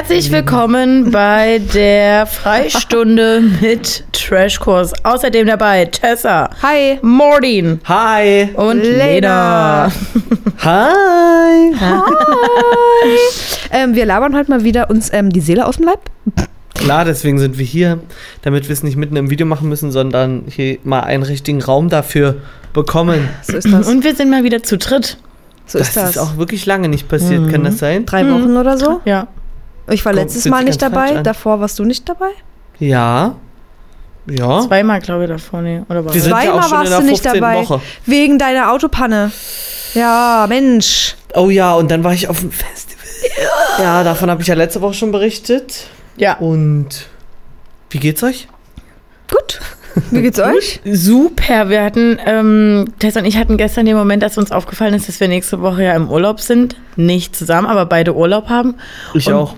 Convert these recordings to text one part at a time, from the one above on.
Herzlich willkommen bei der Freistunde mit Trashkurs. Außerdem dabei Tessa. Hi. Mordin. Hi. Und Lena. Lena. Hi. Ähm, wir labern heute mal wieder uns ähm, die Seele aus dem Leib. Klar, deswegen sind wir hier, damit wir es nicht mitten im Video machen müssen, sondern hier mal einen richtigen Raum dafür bekommen. So ist das. Und wir sind mal wieder zu dritt. so Das ist das. ist auch wirklich lange nicht passiert, kann das sein? Drei Wochen oder so. Ja. Ich war letztes Mal nicht dabei. Davor warst du nicht dabei. Ja. Ja. Zweimal, glaube ich, davor. Nee. Oder war Wir sind ja Zweimal auch schon in warst der du nicht 15. dabei. Woche. Wegen deiner Autopanne. Ja, Mensch. Oh ja, und dann war ich auf dem Festival. Ja, davon habe ich ja letzte Woche schon berichtet. Ja. Und wie geht's euch? Gut. Wie geht's euch? Super. Wir hatten, ähm, Tessa und ich hatten gestern den Moment, dass uns aufgefallen ist, dass wir nächste Woche ja im Urlaub sind. Nicht zusammen, aber beide Urlaub haben. Ich Und- auch.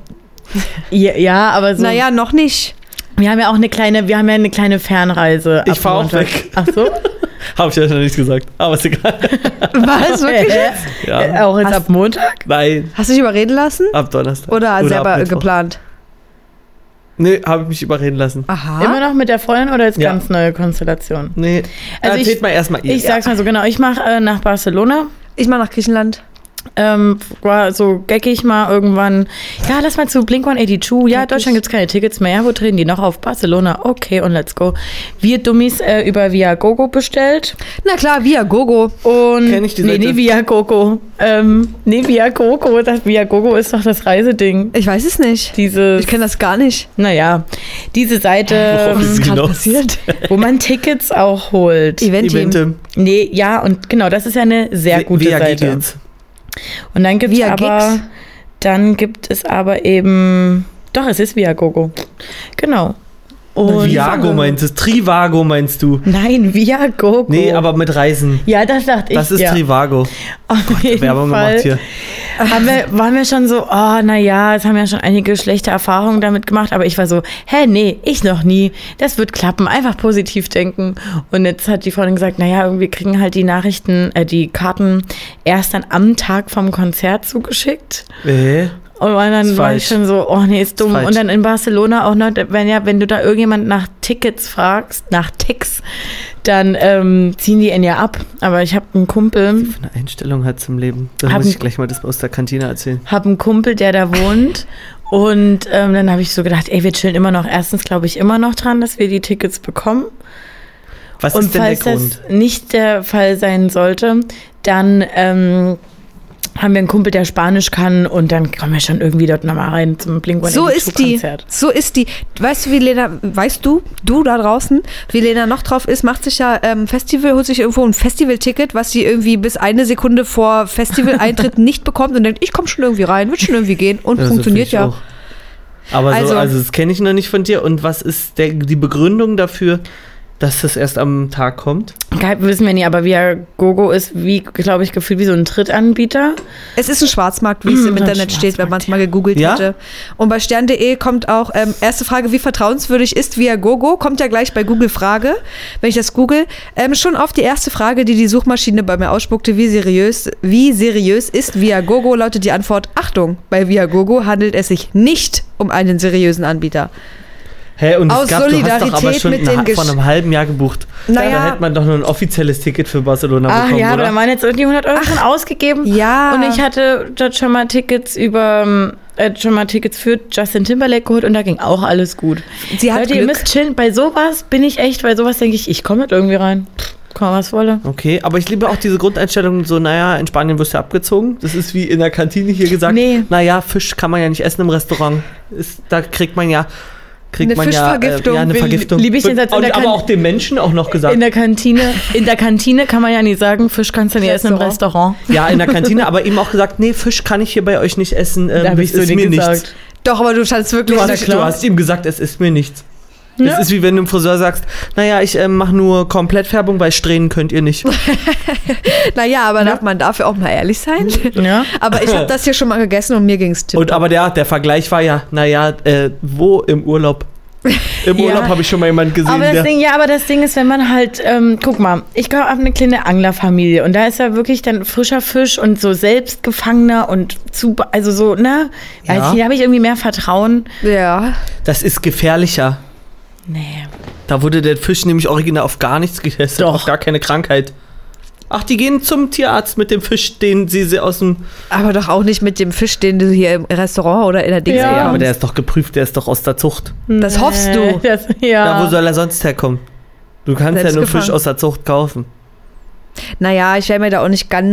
Ja, ja aber so. Naja, noch nicht. Wir haben ja auch eine kleine, wir haben ja eine kleine Fernreise. Ich ab fahr auch weg. Ach so? Habe ich ja noch nicht gesagt. Aber ist egal. Was? Wirklich? Äh, Ja. Auch jetzt Hast- ab Montag? Nein, Hast du dich überreden lassen? ab Donnerstag. Oder, ab selber geplant? Nee, habe ich mich überreden lassen. Aha. Immer noch mit der Freundin oder jetzt Ja. ganz neue Konstellation? Nee, Also erzählt ich- mal erstmal ihr. Ich sag's mal so genau, ich mache äh, nach Barcelona. Ich mal nach Griechenland. Ähm, war so geckig mal irgendwann. Ja, lass mal zu Blink 182. Ja, Deutschland gibt's keine Tickets mehr. Ja, wo treten die noch auf? Barcelona. Okay, und let's go. Wir Dummies äh, über Viagogo bestellt. Na klar, via Gogo. Und Kenn ich die nee, Seite? nee, Viagogo. Ähm, nee, Viagogo. Das Viagogo ist doch das Reiseding. Ich weiß es nicht. Dieses, Ich kenne das gar nicht. naja, diese Seite, Worauf ähm, ist gerade hinaus? passiert? wo man Tickets auch holt. Eventim. Evente. Nee, ja, und genau, das ist ja eine sehr gute Via Seite. Giggles. Und dann gibt es Via aber, Gigs? dann gibt es aber eben, doch, es ist Viagogo. Genau. Und Viago meinst du? Trivago meinst du? Nein, Viagogo. Nee, aber mit Reisen. ja, das dachte ich. Das ist ja. Trivago. Auf jeden Werbung Fall gemacht hier. Haben wir, waren wir schon so, oh, naja, es haben ja schon einige schlechte Erfahrungen damit gemacht, aber ich war so, hä, nee, ich noch nie. Das wird klappen, einfach positiv denken. Und jetzt hat die Freundin gesagt, naja, wir kriegen halt die Nachrichten, äh, die Karten erst dann am Tag vom Konzert zugeschickt. Äh, Und dann Ist war ich falsch. schon so, oh nee, ist dumm. falsch. und dann in Barcelona auch noch, wenn ja, wenn du da irgendjemand nach Tickets fragst, nach Ticks, dann ähm, ziehen die ihn ja ab. Aber ich habe einen Kumpel, eine Einstellung hat zum Leben. Da muss ich gleich mal das aus der Kantine erzählen. habe einen Kumpel, der da wohnt. Und ähm, dann habe ich so gedacht, ey, wir chillen immer noch. Erstens glaube ich immer noch dran, dass wir die Tickets bekommen. Was und ist denn der falls Grund? das nicht der Fall sein sollte, dann ähm, haben wir einen Kumpel, der Spanisch kann und dann kommen wir schon irgendwie dort nochmal rein zum blink So ist die. So ist die. Weißt du, wie Lena, weißt du, du da draußen, wie Lena noch drauf ist, macht sich ja ähm, Festival, holt sich irgendwo ein Festivalticket, was sie irgendwie bis eine Sekunde vor Festivaleintritt nicht bekommt und denkt, ich komme schon irgendwie rein, wird schon irgendwie gehen und Ja, funktioniert ja. auch. Aber Also- so, also das kenne ich noch nicht von dir. Und was ist der, die Begründung dafür, dass das erst am Tag kommt? Geil, wissen wir nicht, aber Viagogo ist wie, glaube ich, gefühlt wie so ein Drittanbieter. Es ist ein Schwarzmarkt, wie es Mm, im Internet steht, wenn man es mal gegoogelt Ja? hätte. Und bei stern.de kommt auch, ähm, erste Frage, wie vertrauenswürdig ist Viagogo? Kommt ja gleich bei Google Frage, wenn ich das google. Ähm, schon auf die erste Frage, die die Suchmaschine bei mir ausspuckte, wie seriös, wie seriös ist Viagogo, lautet die Antwort, Achtung, bei Viagogo handelt es sich nicht um einen seriösen Anbieter. Hä, und Aus es gab, du hast doch aber Solidarität schon mit den vor Gesch- einem halben Jahr gebucht. Naja. Da hätte man doch nur ein offizielles Ticket für Barcelona Ach bekommen, ja, aber oder? da waren jetzt irgendwie 100 Euro schon ausgegeben. Ja. Und ich hatte dort schon mal Tickets über, ähm, äh, schon mal Tickets für Justin Timberlake geholt und da ging auch alles gut. Sie hat Leute, ihr Glück. müsst chillen. Bei sowas bin ich echt, bei sowas denke ich, ich komme mit irgendwie rein. Komm, was wolle. Okay, aber ich liebe auch diese Grundeinstellung, so, naja, in Spanien wirst du abgezogen. Das ist wie in der Kantine hier gesagt. Nee. Naja, Fisch kann man ja nicht essen im Restaurant. Ist, da kriegt man ja, kriegt Eine man Fischvergiftung. ja, äh, ja eine Vergiftung. lieb ich den Satz in Und, aber auch den Menschen auch noch gesagt. In der Kantine, in der Kantine kann man ja nicht sagen, Fisch kannst du nicht essen im Restaurant. ja, in der Kantine, aber eben auch gesagt, nee, Fisch kann ich hier bei euch nicht essen. Ähm, Da habe das ich so ist mir gesagt. nichts. Doch, aber du standst wirklich Du hast, du hast ihm gesagt, es ist mir nichts. Das Ja. ist wie wenn du im Friseur sagst, naja, ich ähm, mache nur Komplettfärbung, weil Strähnen könnt ihr nicht. Naja, aber darf man dafür auch mal ehrlich sein? Ja. Aber ich habe das hier schon mal gegessen und mir ging es Und aber der, der Vergleich war ja, naja, äh, wo im Urlaub Im Ja. Urlaub habe ich schon mal jemanden gesehen, Aber das der. Ding, ja, aber das Ding ist, wenn man halt, ähm, guck mal, ich habe eine kleine Anglerfamilie und da ist ja wirklich dann frischer Fisch und so selbstgefangener und zu, also so, ne? Ja. Weiß ich, da habe ich irgendwie mehr Vertrauen. Ja. Das ist gefährlicher. Nee. Da wurde der Fisch nämlich original auf gar nichts getestet, Doch. auf gar keine Krankheit. Ach, die gehen zum Tierarzt mit dem Fisch, den sie, sie aus dem. Aber doch auch nicht mit dem Fisch, den du hier im Restaurant oder in der Dings Ja. Aber der ist doch geprüft, der ist doch aus der Zucht. Das hoffst du. Das, ja. Ja, wo soll er sonst herkommen? Du kannst ja Selbst nur gefangen. Fisch aus der Zucht kaufen. Naja, ich wäre mir da auch nicht ganz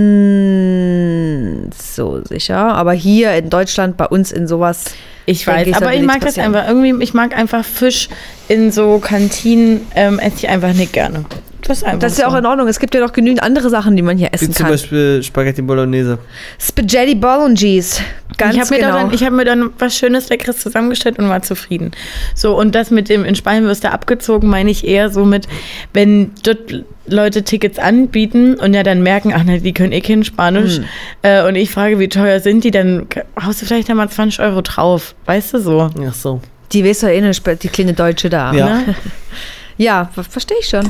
so sicher. Aber hier in Deutschland, bei uns in sowas. Ich weiß, ich, aber ich mag das einfach irgendwie, ich mag einfach Fisch in so Kantinen, ähm, esse ich einfach nicht gerne. Das ist Das ist ja auch in Ordnung. Es gibt ja noch genügend andere Sachen, die man hier Wie essen zum kann. Beispiel Spaghetti Bolognese. Spaghetti Bolognese. Ganz ich habe mir, genau. dann- ich hab mir dann was Schönes, Leckeres zusammengestellt und war zufrieden. So, und das mit dem in Spanien wirst du abgezogen, meine ich eher so mit, wenn dort Leute Tickets anbieten und ja dann merken, ach ne, die können eh kein Spanisch Hm. äh, und ich frage, wie teuer sind die, dann haust du vielleicht da mal 20 Euro drauf. Weißt du so? Ach so. die weißt du ja eh nicht, die kleine Deutsche da. Ja. Ne? Ja, ver- verstehe ich schon.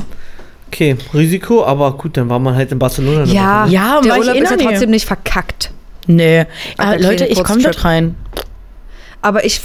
Okay, Risiko, aber gut, dann war man halt in Barcelona. Ja. Ja, und der Urlaub eh ist ja trotzdem nicht verkackt. Nee. Aber Aber Leute, ich komme dort rein. Aber ich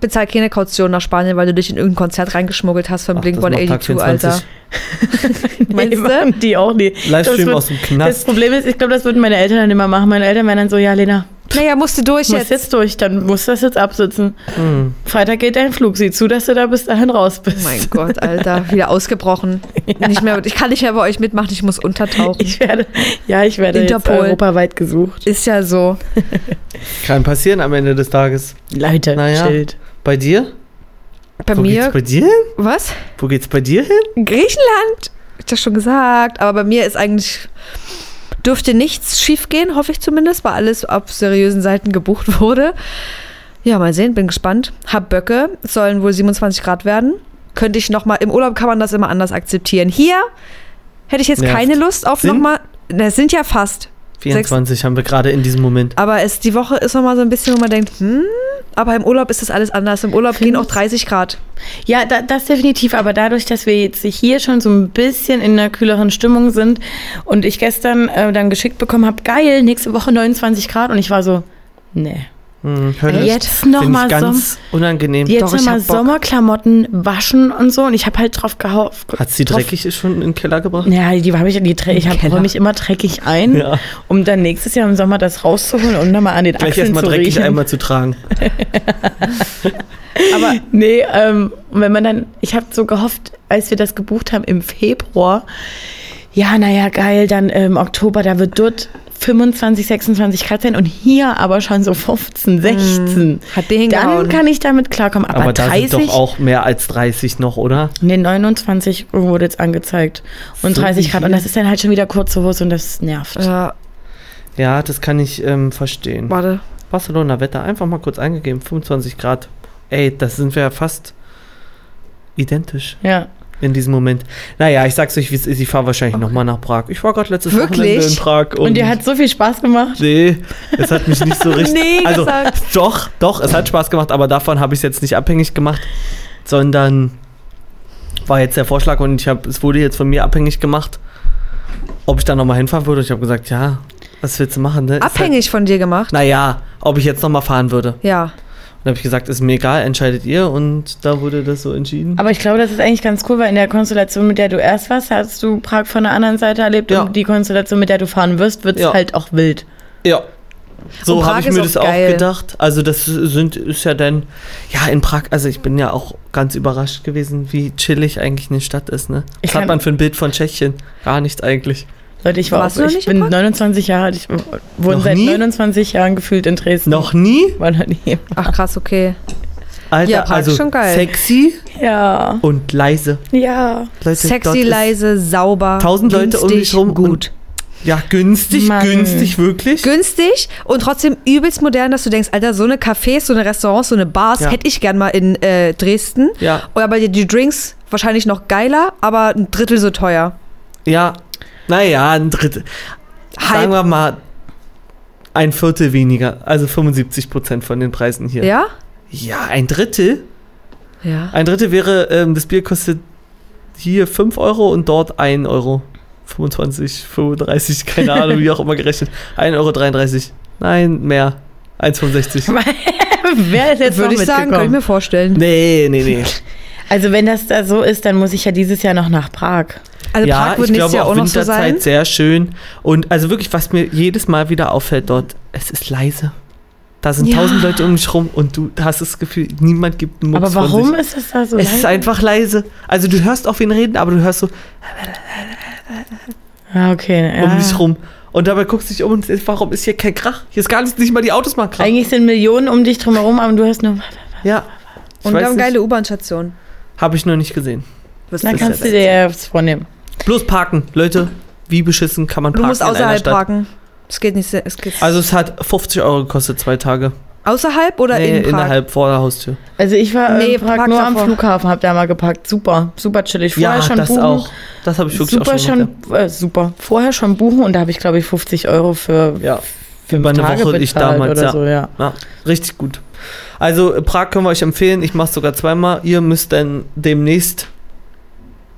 bezahle keine Kaution nach Spanien, weil du dich in irgendein Konzert reingeschmuggelt hast von das Tag Blink-182, Alter. 24. Meinst du? die auch nie. Livestream Das wird- aus dem Das Knast. Problem ist, ich glaube, das würden meine Eltern dann immer machen. Meine Eltern wären dann so, ja, Lena, Naja, musst du durch du musst jetzt. jetzt durch, dann musst du das jetzt absitzen. Hm. Freitag geht dein Flug, sieh zu, dass du da bis dahin raus bist. Oh mein Gott, Alter, wieder ausgebrochen. Nicht mehr, ich kann nicht mehr bei euch mitmachen, ich muss untertauchen. Ich werde, ja, ich werde Interpol. jetzt europaweit gesucht. Ist ja so. Kann passieren am Ende des Tages. Leute, Naja. Schild. Bei dir? Bei Wo mir, geht's bei dir hin? was? Wo geht's bei dir hin? Griechenland. Hab ich das schon gesagt. Aber bei mir ist eigentlich, dürfte nichts schiefgehen, hoffe ich zumindest, weil alles auf seriösen Seiten gebucht wurde. Ja, mal sehen, bin gespannt. Hab Böcke, es sollen wohl 27 Grad werden. Könnte ich nochmal, im Urlaub kann man das immer anders akzeptieren. Hier hätte ich jetzt Nervt. keine Lust auf nochmal, das sind ja fast. 24 haben wir gerade in diesem Moment. Aber es, die Woche ist nochmal so ein bisschen, wo man denkt, hm, aber im Urlaub ist das alles anders. Im Urlaub gehen auch 30 Grad. Ja, da, das definitiv, aber dadurch, dass wir jetzt hier schon so ein bisschen in einer kühleren Stimmung sind und ich gestern äh, dann geschickt bekommen habe, geil, nächste Woche 29 Grad und ich war so, nee. Hm. Jetzt nochmal ganz unangenehm. Jetzt nochmal. Sommerklamotten waschen und so und ich habe halt drauf gehofft. Hat sie drauf- dreckig schon in den Keller gebracht? Ja, die habe ich, die, trä- ich räume mich immer dreckig ein, Ja. um dann nächstes Jahr im Sommer das rauszuholen und nochmal an den Gleich Achseln erstmal zu dreckig riechen. einmal zu tragen. Aber nee, ähm, und wenn man dann, ich habe so gehofft, als wir das gebucht haben im Februar, ja, naja, geil, dann im Oktober, da wird dort 25, 26 Grad sein und hier aber schon so 15, 16. Hat die Dann kann ich damit klarkommen. Aber, Aber, da 30, sind doch auch mehr als 30 noch, oder? nee, 29 wurde jetzt angezeigt und So 30 Grad viel? und das ist dann halt schon wieder kurze Hose und das nervt. Ja, Ja, das kann ich ähm, verstehen. warte. Barcelona Wetter, einfach mal kurz eingegeben, 25 Grad. Ey, das sind wir ja fast identisch Ja. In diesem Moment. Naja, ich sag's euch, wie es ist. Ich fahre wahrscheinlich nochmal nach Prag. Ich war gerade letztes Wirklich? Wochenende in Prag. Und, Und dir hat so viel Spaß gemacht. Nee, es hat mich nicht so richtig. Nee, also, gesagt. doch, doch, es hat Spaß gemacht, aber davon habe ich es jetzt nicht abhängig gemacht, sondern war jetzt der Vorschlag und ich habe, es wurde jetzt von mir abhängig gemacht, ob ich da nochmal hinfahren würde. Ich habe gesagt, ja, was willst du machen? Ne? Ist Abhängig von dir gemacht? Halt, naja, ob ich jetzt nochmal fahren würde. Ja. Dann habe ich gesagt, ist mir egal, entscheidet ihr und da wurde das so entschieden. Aber ich glaube, das ist eigentlich ganz cool, weil in der Konstellation, mit der du erst warst, hast du Prag von der anderen Seite erlebt Ja. und die Konstellation, mit der du fahren wirst, wird es Ja. halt auch wild. Ja. So habe ich mir auch das auch geil. gedacht. Also das sind ist ja dann ja in Prag. Also ich bin ja auch ganz überrascht gewesen, wie chillig eigentlich eine Stadt ist. Ne? Was hat man für ein Bild von Tschechien? Gar nicht eigentlich. Leute, ich war Warst auch, du noch ich nicht in bin Prag? 29 Jahre alt, ich wohne Noch seit nie? 29 Jahren gefühlt in Dresden. Noch nie, War noch nie. Ach krass, okay. Alter. Ja, ist also schon geil. sexy Ja, und leise. ja. Leute, dort Sexy, ist- leise, sauber. Tausend Leute um günstig, dich rum und- Gut. Ja, günstig, Mann. günstig, wirklich. Günstig und trotzdem übelst modern, dass du denkst, Alter, so eine Cafés, so eine Restaurants, so eine Bars Ja. hätte ich gern mal in äh, Dresden. ja, Oder bei dir die Drinks wahrscheinlich noch geiler, aber ein Drittel so teuer. ja. Naja, ein Drittel. Sagen Halb. wir mal ein Viertel weniger. Also 75 Prozent von den Preisen hier. Ja? Ja, ein Drittel? Ja. Ein Drittel wäre, ähm, das Bier kostet hier 5 Euro und dort 1 Euro. 25, 35, keine Ahnung, wie auch immer gerechnet. 1,33 Euro. Nein, mehr. 1,65. Wer ist jetzt Würde ich sagen, könnte ich mir vorstellen. Nee, nee, nee. Also wenn das da so ist, dann muss ich ja dieses Jahr noch nach Prag. Also ja, Prag wird ich nächstes glaube Jahr auch auch noch so Winterzeit sein. sehr schön. Und also wirklich, was mir jedes Mal wieder auffällt dort, es ist leise. Da sind Ja. tausend Leute um dich rum und du hast das Gefühl, niemand gibt einen Mucks Aber von warum sich. ist es da so Es ist leise? einfach leise. Also du hörst auf ihn reden, aber du hörst so Ja, okay. Ja. um dich rum. Und dabei guckst du dich um und denkst, warum ist hier kein Krach? Hier ist gar nicht, nicht mal die Autos machen Krach. Eigentlich sind Millionen um dich drumherum, aber du hörst nur. Ja. Ich Und wir haben geile U-Bahn-Stationen. Habe ich noch nicht gesehen. Was Dann kannst du dir ja was vornehmen. Bloß parken, Leute. Wie beschissen kann man Du parken musst in einer außerhalb Stadt? parken. Es geht nicht. sehr- Es geht Also es hat 50 Euro gekostet, zwei Tage. außerhalb oder nee, in Prag? innerhalb vor der Haustür. Also ich war Nee, in Prag Prag nur am davor. Flughafen, hab da mal geparkt. Super, super chillig. Vorher ja, schon das buchen. auch. Das habe ich wirklich super auch schon gemacht. schon, äh, super. Vorher schon buchen und da habe ich glaube ich 50 Euro für Ja. fünf Über eine Tage Woche ich bezahlt damals, oder ja. so, ja. Ja, richtig gut. Also Prag können wir euch empfehlen. Ich mache es sogar zweimal. Ihr müsst dann demnächst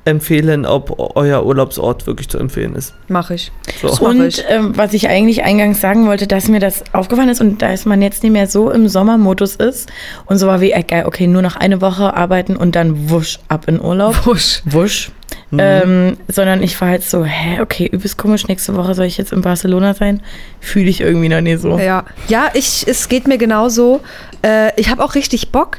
empfehlen, ob euer Urlaubsort wirklich zu empfehlen ist. Mach ich. So. Das mach Und ich. ähm, was ich eigentlich eingangs sagen wollte, dass mir das aufgefallen ist und da ist man jetzt nicht mehr so im Sommermodus ist und so war wie, äh, geil, okay, nur noch eine Woche arbeiten und dann wusch ab in Urlaub. Wusch. Wusch. Mhm. Ähm, sondern ich war halt so, hä, okay, übelst komisch, nächste Woche soll ich jetzt in Barcelona sein? Fühle ich irgendwie noch nie so. Ja, ja ich, es geht mir genauso. Äh, ich habe auch richtig Bock.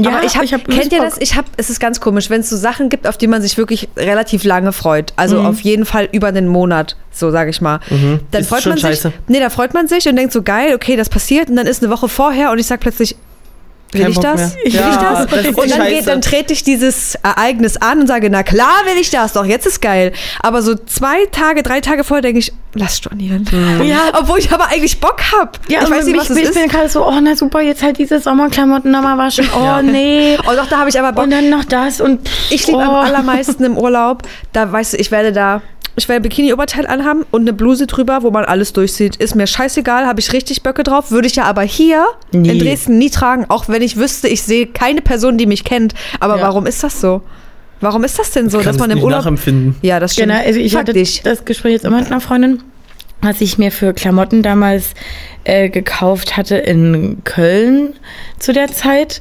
Ja, aber ich hab, ich hab kennt ihr Bock. das? Ich habe, es ist ganz komisch, wenn es so Sachen gibt, auf die man sich wirklich relativ lange freut. Also Mhm. auf jeden Fall über den Monat, so sage ich mal. Mhm. Dann Ist freut man sich. scheiße. Nee, da freut man sich und denkt so geil, okay, das passiert und dann ist eine Woche vorher und ich sag plötzlich, will Kein ich Bock das? mehr. Will Ja, ich das? das und dann, geht, dann trete ich dieses Ereignis an und sage, na klar will ich das, doch jetzt ist geil. Aber so zwei Tage, drei Tage vorher denke ich, lass stornieren. Ja. Obwohl ich aber eigentlich Bock hab. Ja, ich weiß nicht, mich, was es ich ist. bin gerade so, oh na super, jetzt halt diese Sommerklamotten nochmal waschen. Oh Ja. nee. Oh doch, da habe ich aber Bock. Und dann noch das und Ich liebe oh. am allermeisten im Urlaub, da weißt du, ich werde da, ich werde Bikini-Oberteil anhaben und eine Bluse drüber, wo man alles durchsieht. Ist mir scheißegal, habe ich richtig Böcke drauf. Würde ich ja aber hier Nie. in Dresden nie tragen, auch wenn ich wüsste, ich sehe keine Person, die mich kennt. Aber Ja. warum ist das so? Warum ist das denn so, Ich dass man im nicht Urlaub. nachempfinden. Ja, das stimmt. Genau, also ich Fuck hatte dich. das Gespräch jetzt immer mit einer Freundin, was ich mir für Klamotten damals äh, gekauft hatte in Köln zu der Zeit.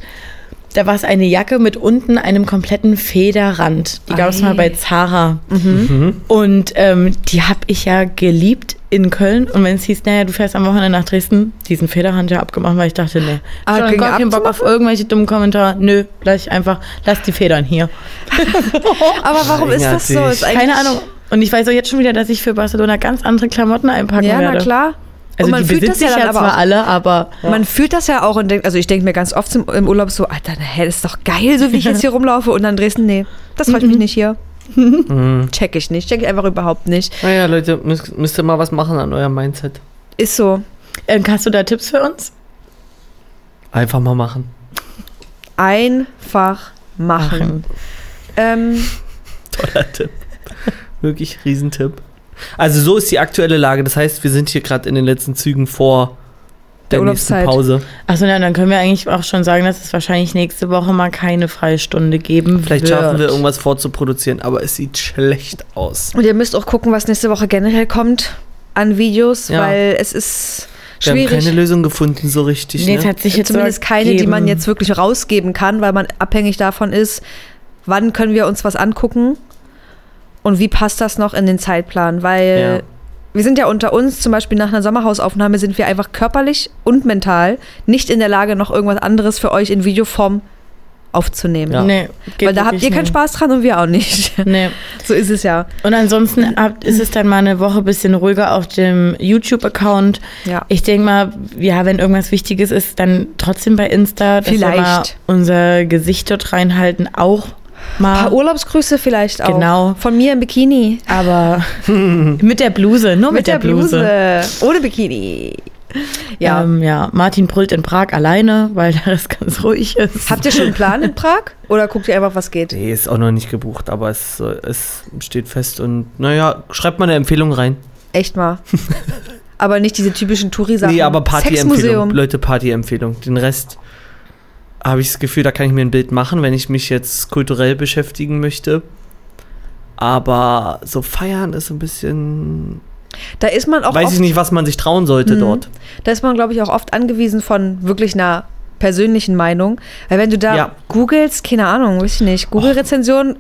Da war es eine Jacke mit unten einem kompletten Federrand. Die gab es mal bei Zara. Mhm. Und ähm, die habe ich ja geliebt in Köln. Und wenn es hieß, naja, du fährst am Wochenende nach Dresden, diesen Federrand ja abgemacht, weil ich dachte, nee, Ah, ging gar keinen Bock auf irgendwelche dummen Kommentare. Nö, gleich einfach, lass die Federn hier. Aber warum ist das so? Ist Keine Ahnung. Und ich weiß auch jetzt schon wieder, dass ich für Barcelona ganz andere Klamotten einpacken Ja, werde. na klar. Also und man die fühlt das ja dann ja aber zwar auch. alle, aber Man fühlt das ja auch und denkt, also ich denke mir ganz oft im, im Urlaub so, Alter, hä, das ist doch geil, so wie ich jetzt hier rumlaufe. Und dann Dresden, nee, das freut mich nicht hier. Mhm. Check ich nicht, check ich einfach überhaupt nicht. Naja, Leute, müsst, müsst ihr mal was machen an eurem Mindset. Ist so. äh, hast du da Tipps für uns? Einfach mal machen. Einfach machen. Ähm, Toller Tipp. Wirklich Riesentipp. Also so ist die aktuelle Lage. Das heißt, wir sind hier gerade in den letzten Zügen vor der, Der nächsten Urlaubszeit. Pause. Achso, na, dann können wir eigentlich auch schon sagen, dass es wahrscheinlich nächste Woche mal keine Freistunde geben Vielleicht wird. schaffen wir irgendwas vorzuproduzieren, aber es sieht schlecht aus. und ihr müsst auch gucken, was nächste Woche generell kommt an Videos, Ja. weil es ist Wir haben schwierig. keine Lösung gefunden so richtig. Nee, es ne? hat sich jetzt Zumindest keine, die man jetzt wirklich rausgeben kann, weil man abhängig davon ist, wann können wir uns was angucken und wie passt das noch in den Zeitplan, weil Ja. wir sind ja unter uns, zum Beispiel nach einer Sommerhausaufnahme sind wir einfach körperlich und mental nicht in der Lage, noch irgendwas anderes für euch in Videoform aufzunehmen. Ja. Nee, geht Weil da habt ihr keinen nicht. Spaß dran und wir auch nicht. Nee. so ist es ja. Und ansonsten habt, ist es dann mal eine Woche bisschen ruhiger auf dem YouTube-Account. Ja. Ich denke mal, ja, wenn irgendwas Wichtiges ist, dann trotzdem bei Insta, dass wir mal Vielleicht. unser Gesicht dort reinhalten, auch Ein mal. paar Urlaubsgrüße vielleicht auch. Genau. Von mir im Bikini. aber mit der Bluse, nur mit, der, Bluse. Ohne Bikini. Ja. Ähm, ja, Martin brüllt in Prag alleine, weil da es ganz ruhig ist. Habt ihr schon einen Plan in Prag? Oder guckt ihr einfach, was geht? Nee, ist auch noch nicht gebucht, aber es, äh, es steht fest und naja, schreibt mal eine Empfehlung rein. Echt mal. aber nicht diese typischen Touri-Sachen. Nee, aber Party-Empfehlung. Leute, Party-Empfehlung. Den Rest habe ich das Gefühl, da kann ich mir ein Bild machen, wenn ich mich jetzt kulturell beschäftigen möchte. Aber so feiern ist ein bisschen. Da ist man auch weiß oft, ich nicht, was man sich trauen sollte Mhm. dort. da ist man, glaube ich, auch oft angewiesen von wirklich einer persönlichen Meinung. Weil wenn du da Ja. googelst, keine Ahnung, weiß ich nicht, Google-Rezension,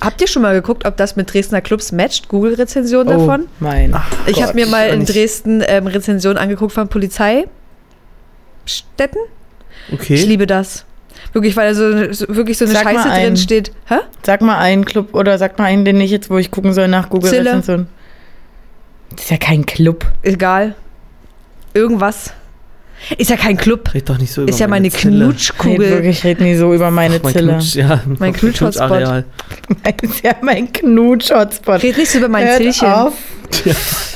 habt ihr schon mal geguckt, ob das mit Dresdner Clubs matcht? Google-Rezension davon? mein. Ich habe mir mal in. Dresden ähm, Rezensionen angeguckt von Polizeistätten. Okay. Ich liebe das. Wirklich, weil da so, so wirklich so eine Sag Scheiße drin steht. Hä? Sag mal einen Club oder sag mal einen, den ich jetzt, wo ich gucken soll nach Google Zille. Rezension. Das ist ja kein Club. Egal. Irgendwas. Ist ja kein Club. Red doch nicht so über Ist ja meine. Nee, Knutschkugel. wirklich, ich rede nie so über meine Mein Zille. Knutsch, ja, Mein Knutsch-Hotspot. Ist ja mein Knutsch-Hotspot. Red nicht so über mein Hört Zillchen. auf.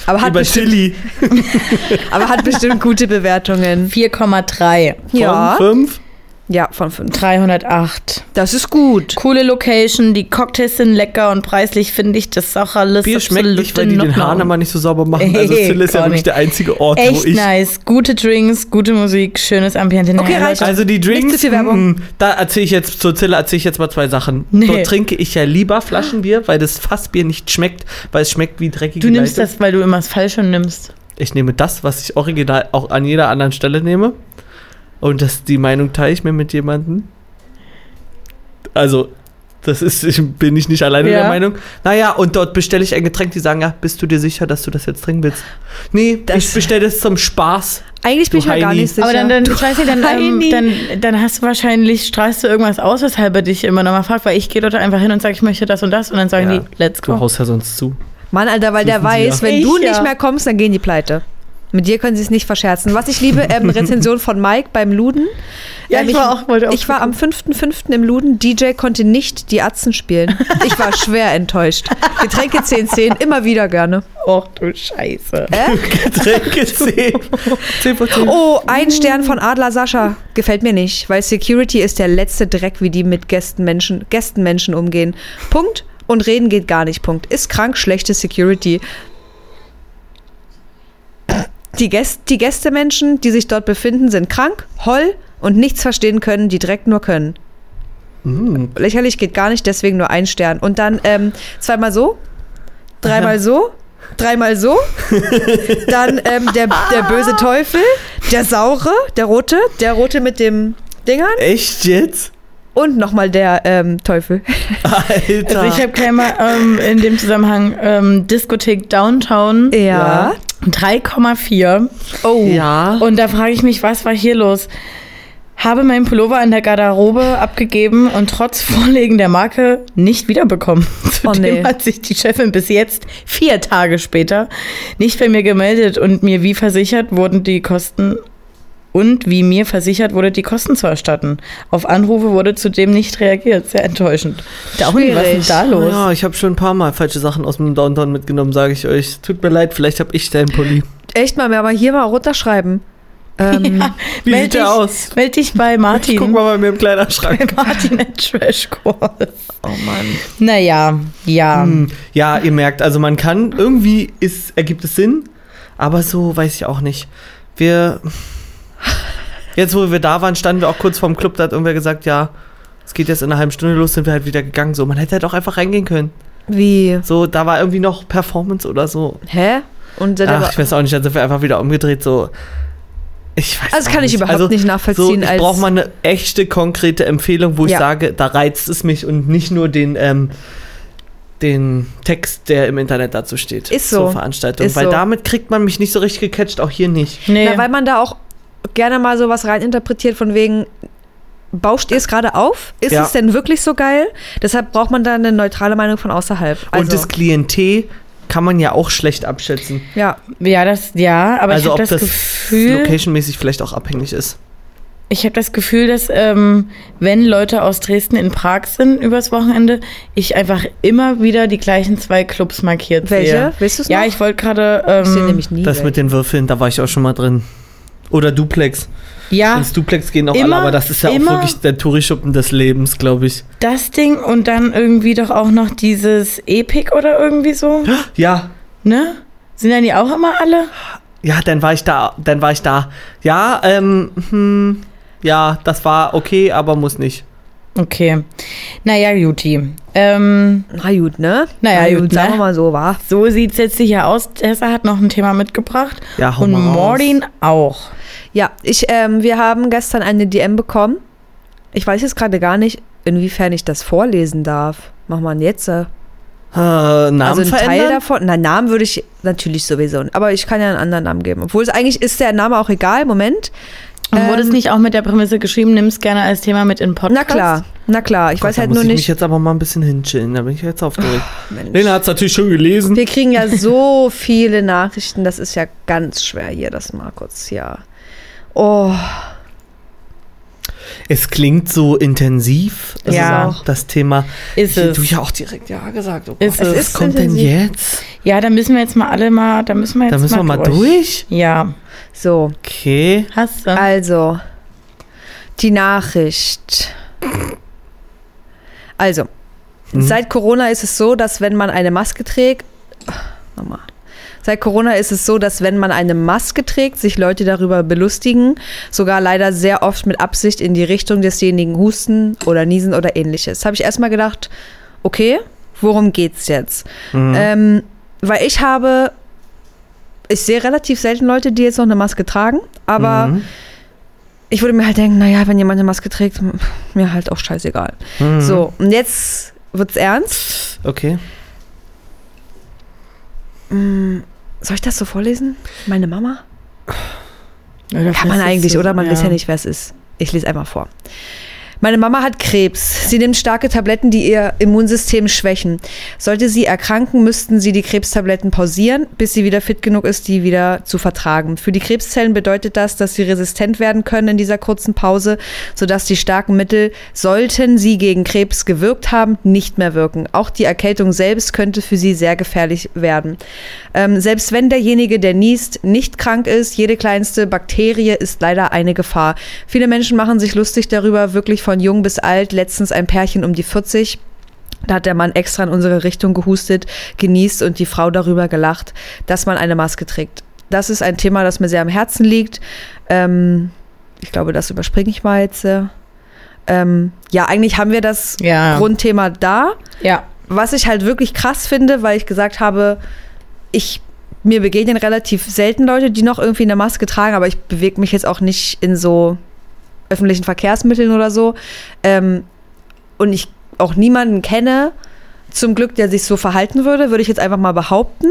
Aber hat, Über bestimmt, Chili. aber hat bestimmt gute Bewertungen. 4,3. Ja. Von fünf? Ja, von fünf. 308. Das ist gut. Coole Location, die Cocktails sind lecker und preislich finde ich das auch alles Bier schmeckt nicht, weil die den Hahn immer nicht so sauber machen. Also Ey, Zille ist ja wirklich der einzige Ort, wo Echt ich... nice. Gute Drinks, gute Musik, schönes Ambiente. Okay, reicht. Also die Drinks, Werbung. mm, da erzähle ich jetzt, zur Zille erzähle ich jetzt mal zwei Sachen. Nee. Dort trinke ich ja lieber Flaschenbier, weil das Fassbier nicht schmeckt, weil es schmeckt wie dreckige Du nimmst Leitung. das, weil du immer das Falsche nimmst. Ich nehme das, was ich original auch an jeder anderen Stelle nehme. Und das, die Meinung teile ich mir mit jemandem. Also, das ist, ich, bin ich nicht alleine Ja. der Meinung. Naja, und dort bestelle ich ein Getränk, die sagen, ja, bist du dir sicher, dass du das jetzt trinken willst? Nee, Das- ich bestelle das zum Spaß. Eigentlich bin Du ich mir gar nicht sicher. Aber dann, dann ich weiß nicht, dann, ähm, dann, dann hast du wahrscheinlich, strahlst du irgendwas aus, weshalb er dich immer nochmal fragt, weil ich gehe dort einfach hin und sage, ich möchte das und das und dann sagen Ja, die, let's Du go. haust ja sonst zu. Mann, Alter, weil der Wissen Sie weiß, ja. wenn Ich du ja. nicht mehr kommst, dann gehen die pleite. Mit dir können sie es nicht verscherzen. Was ich liebe, ähm, Rezension von Mike beim Luden. Ja, Ähm, ich war auch- wollte auch ich war am 5.5. im Luden. DJ konnte nicht die Atzen spielen. Ich war schwer enttäuscht. Getränke 10-10, immer wieder gerne. Och du Scheiße. Getränke 10. 10 von 10. Oh, ein Stern von Adler Sascha. Gefällt mir nicht, weil Security ist der letzte Dreck, wie die mit Gästenmenschen, Gästenmenschen umgehen. Punkt. Und reden geht gar nicht. Punkt. Ist krank, schlechte Security. Die, Gäste, die Gästemenschen, die sich dort befinden, sind krank, holl und nichts verstehen können, die direkt nur können. Mm. Lächerlich geht gar nicht, deswegen nur ein Stern. Und dann ähm, zweimal so, dreimal so, dreimal so. dann ähm, der, der böse Teufel, der saure, der rote, der rote mit dem Dingern Echt jetzt? Und nochmal der ähm, Teufel. Alter. Also ich habe gleich mal ähm, in dem Zusammenhang ähm, Diskothek Downtown Ja. 3,4. Oh. ja. Und da frage ich mich, was war hier los? Habe meinen Pullover in der Garderobe abgegeben und trotz Vorlegen der Marke nicht wiederbekommen. Oh, Zudem nee. hat sich die Chefin bis jetzt, vier Tage später, nicht bei mir gemeldet und mir wie versichert wurden die Kosten und wie mir versichert wurde, die Kosten zu erstatten. Auf Anrufe wurde zudem nicht reagiert. Sehr enttäuschend. Downey, was ist denn da los? Ja, ich habe schon ein paar Mal falsche Sachen aus dem Downtown mitgenommen, sage ich euch. Tut mir leid, vielleicht habe ich deinen Pulli. Echt mal, aber hier mal runterschreiben. Ähm, Wie Meld sieht der dich- aus? Meld dich bei Ich Martin. guck mal bei mir im Kleiderschrank. Bei Martin at Trash Course. oh Mann. Naja, ja. Hm, Ja, ihr merkt, also man kann, irgendwie ist, ergibt es Sinn, aber so weiß ich auch nicht. Wir, jetzt wo wir da waren, standen wir auch kurz vorm Club, da hat irgendwer gesagt, ja, es geht jetzt in einer halben Stunde los, sind wir halt wieder gegangen. So, man hätte halt auch einfach reingehen können. Wie? So, da war irgendwie noch Performance oder so. Hä? Und Ach, ich weiß auch nicht, dann sind wir einfach wieder umgedreht, so. Ich weiß Also auch kann ich nicht. überhaupt nicht So, nachvollziehen. ich als- brauche mal eine echte, konkrete Empfehlung, wo ich Ja. sage, da reizt es mich und nicht nur den, ähm, den Text, der im Internet dazu steht. Ist so. Zur Veranstaltung. Ist Weil so. damit kriegt man mich nicht so richtig gecatcht, auch hier nicht. Nee. Na, weil man da auch gerne mal sowas reininterpretiert von wegen, bauscht ihr es gerade auf? Ist Ja. es denn wirklich so geil? Deshalb braucht man da eine neutrale Meinung von außerhalb. Also, und das Klientel kann man ja auch schlecht abschätzen. ja, ja, das, ja, aber also ich ob habe das, das Gefühl, locationmäßig vielleicht auch abhängig ist. ich habe das Gefühl, dass ähm, wenn Leute aus Dresden in Prag sind übers Wochenende, ich einfach immer wieder die gleichen zwei Clubs markiert welche? sehe. Willst du es Ja, noch? ich wollte gerade, Ich ähm, nämlich nie. Das welche. mit den Würfeln, da war ich auch schon mal drin. Oder Duplex. ja, Ins Duplex gehen auch alle, Immer- aber das ist ja auch wirklich der Tourischuppen des Lebens, glaube ich. das Ding und dann irgendwie doch auch noch dieses Epic oder irgendwie so, Ja, ne? Sind dann die auch immer alle? ja, dann war ich da, dann war ich da. Ja, ähm, hm, ja, das war okay, aber muss nicht. Okay. Naja, Juti. Ähm, Na gut, ne? Naja, Na gut, sagen ne? wir mal so, war. so sieht es jetzt sicher aus. Tessa hat noch ein Thema mitgebracht. Ja, hau Und. Maureen auch. Ja, ich, ähm, wir haben gestern eine DM bekommen. Ich weiß jetzt gerade gar nicht, inwiefern ich das vorlesen darf. Mach mal jetzt. Äh. Namen Also ein Teil verändern? davon. Na, Namen würde ich natürlich sowieso. Aber ich kann ja einen anderen Namen geben. Obwohl es eigentlich ist der Name auch egal. Moment. Und wurde es Ähm, nicht auch mit der Prämisse geschrieben, nimm es gerne als Thema mit in Podcast? Na klar, na klar. Ich Gott, weiß da halt muss nur ich mich nicht. jetzt aber mal ein bisschen hinchillen, da bin ich jetzt aufgeregt. Mensch. Lena hat es natürlich schon gelesen. Wir kriegen ja so viele Nachrichten, das ist ja ganz schwer hier, das mal kurz, ja. Oh, Es klingt so intensiv. Das Ja. ist auch das Thema. Ist Ich- es. Du ja auch direkt ja gesagt. Oh Ist es. was ist kommt denn intensiv. jetzt? Ja, da müssen wir jetzt mal alle mal, da müssen wir jetzt Da müssen wir mal durch. Ja, so. Okay. hast du. Also, die Nachricht. Also, Mhm. seit Corona ist es so, dass wenn man eine Maske trägt, nochmal. Seit Corona ist es so, dass wenn man eine Maske trägt, sich Leute darüber belustigen, sogar leider sehr oft mit Absicht in die Richtung desjenigen husten oder niesen oder ähnliches. Habe ich erstmal gedacht, okay, worum geht's jetzt? Mhm. Ähm, weil ich habe, ich sehe relativ selten Leute, die jetzt noch eine Maske tragen, aber Mhm. ich würde mir halt denken, naja, wenn jemand eine Maske trägt, mir halt auch scheißegal. Mhm. So, und jetzt wird's ernst. Okay. Mm, Soll ich das so vorlesen? Meine Mama? Oder Kann man eigentlich, oder? Man weiß ja nicht, wer es ist. Ich lese einmal vor. Meine Mama hat Krebs. Sie nimmt starke Tabletten, die ihr Immunsystem schwächen. Sollte sie erkranken, müssten sie die Krebstabletten pausieren, bis sie wieder fit genug ist, die wieder zu vertragen. Für die Krebszellen bedeutet das, dass sie resistent werden können in dieser kurzen Pause, sodass die starken Mittel, sollten sie gegen Krebs gewirkt haben, nicht mehr wirken. Auch die Erkältung selbst könnte für sie sehr gefährlich werden. Ähm, selbst wenn derjenige, der niest, nicht krank ist, jede kleinste Bakterie ist leider eine Gefahr. Viele Menschen machen sich lustig darüber, wirklich von jung bis alt. Letztens ein Pärchen um die 40. Da hat der Mann extra in unsere Richtung gehustet, genießt und die Frau darüber gelacht, dass man eine Maske trägt. Das ist ein Thema, das mir sehr am Herzen liegt. Ähm, ich glaube, das überspringe ich mal jetzt. äh. Ähm, ja, eigentlich haben wir das Ja. Grundthema da. Ja. Was ich halt wirklich krass finde, weil ich gesagt habe, ich mir begegnen relativ selten Leute, die noch irgendwie eine Maske tragen, aber ich bewege mich jetzt auch nicht in so öffentlichen Verkehrsmitteln oder so. Ähm, und ich auch niemanden kenne, zum Glück, der sich so verhalten würde, würde ich jetzt einfach mal behaupten,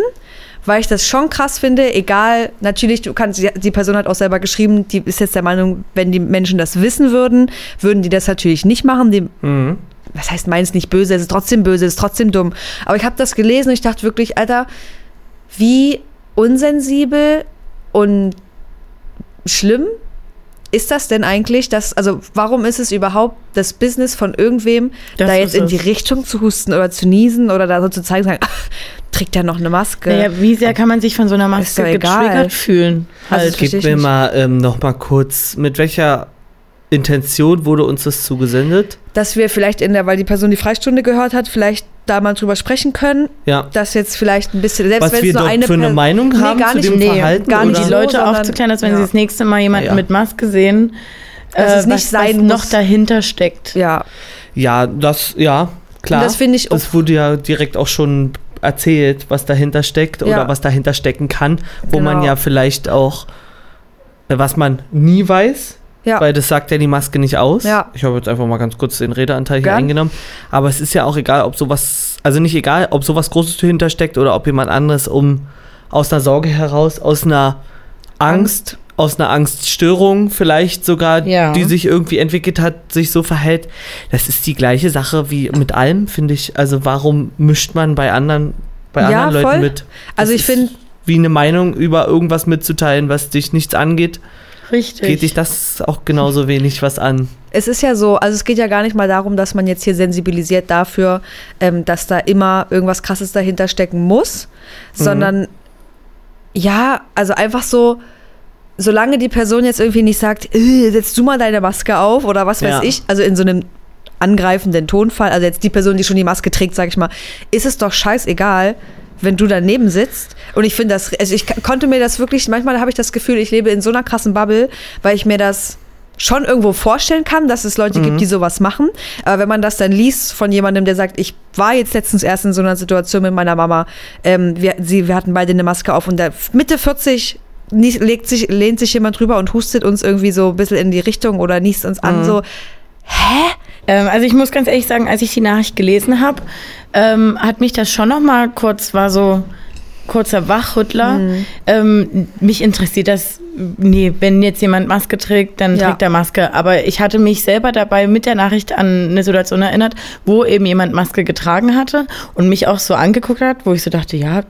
weil ich das schon krass finde. Egal, natürlich, du kannst, die- Person hat auch selber geschrieben, die ist jetzt der Meinung, wenn die Menschen das wissen würden, würden die das natürlich nicht machen. Die Mhm. was heißt meins nicht böse, es ist trotzdem böse, es ist trotzdem dumm. Aber ich habe das gelesen und ich dachte wirklich, Alter, wie unsensibel und schlimm ist das denn eigentlich? Dass, also warum ist es überhaupt das Business von irgendwem, Das da jetzt in die. Richtung zu husten oder zu niesen oder da so zu zeigen, sagen, ach, trägt ja noch eine Maske. Naja, wie sehr kann man sich von so einer Maske getriggert fühlen? Also Halt. Versteh Gib ich mir nicht. mal ähm, noch mal kurz, mit welcher Intention wurde uns das zugesendet? Dass wir vielleicht in der, weil die Person die Freistunde gehört hat, vielleicht da mal drüber sprechen können, Ja. dass jetzt vielleicht ein bisschen, selbst wenn es nur eine für eine Per- Meinung Nee, haben gar zu nicht, dem nee, Verhalten? gar nicht oder? die so, Leute aufzuklären, dass wenn ja. sie das nächste Mal jemanden Ja. mit Maske sehen, Dass äh, es nicht was, sein was noch dahinter steckt. Ja, Ja, das, ja, klar. Und das finde ich Das wurde ja direkt auch schon erzählt, was dahinter steckt Ja. oder was dahinter stecken kann, wo man Genau. ja vielleicht auch, äh, was man nie weiß, ja. weil das sagt ja die Maske nicht aus. Ja. Ich habe jetzt einfach mal ganz kurz den Redeanteil hier Gern. eingenommen. Aber es ist ja auch egal, ob sowas, also nicht egal, ob sowas Großes dahinter steckt oder ob jemand anderes um aus einer Sorge heraus, aus einer Angst, aus einer Angststörung vielleicht sogar, Ja. die sich irgendwie entwickelt hat, sich so verhält. Das ist die gleiche Sache wie mit allem, finde ich. Also warum mischt man bei anderen, bei Ja, anderen Leuten voll. mit? Also Das ich ist finde- Wie eine Meinung über irgendwas mitzuteilen, was dich nichts angeht, Richtig. geht dich das auch genauso wenig was an. Es ist ja so, also es geht ja gar nicht mal darum, dass man jetzt hier sensibilisiert dafür, ähm, dass da immer irgendwas Krasses dahinter stecken muss, sondern ja, also einfach so, solange die Person jetzt irgendwie nicht sagt, äh, setz du mal deine Maske auf oder was weiß Ja. ich, also in so einem angreifenden Tonfall, also jetzt die Person, die schon die Maske trägt, sag ich mal, ist es doch scheißegal, wenn du daneben sitzt. Und ich finde das, also ich konnte mir das wirklich, manchmal habe ich das Gefühl, ich lebe in so einer krassen Bubble, weil ich mir das schon irgendwo vorstellen kann, dass es Leute gibt, die sowas machen. Aber wenn man das dann liest von jemandem, der sagt, ich war jetzt letztens erst in so einer Situation mit meiner Mama, ähm, wir, sie, wir hatten beide eine Maske auf und da Mitte 40 nies- legt sich, lehnt sich jemand drüber und hustet uns irgendwie so ein bisschen in die Richtung oder niest uns an, so, hä? Ähm, also ich muss ganz ehrlich sagen, als ich die Nachricht gelesen habe, ähm, hat mich das schon noch mal kurz, war so kurzer Wachrüttler. Mhm. Ähm, mich interessiert das, nee, wenn jetzt jemand Maske trägt, dann Ja. trägt er Maske. Aber ich hatte mich selber dabei mit der Nachricht an eine Situation erinnert, wo eben jemand Maske getragen hatte und mich auch so angeguckt hat, wo ich so dachte, ja,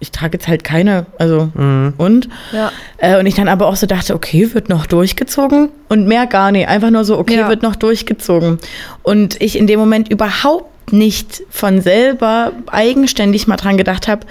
ich trage jetzt halt keine, also und? Ja. Äh, und ich dann aber auch so dachte, okay, wird noch durchgezogen und mehr gar nicht. Einfach nur so, okay, Ja. wird noch durchgezogen. Und ich in dem Moment überhaupt nicht von selber eigenständig mal dran gedacht habe,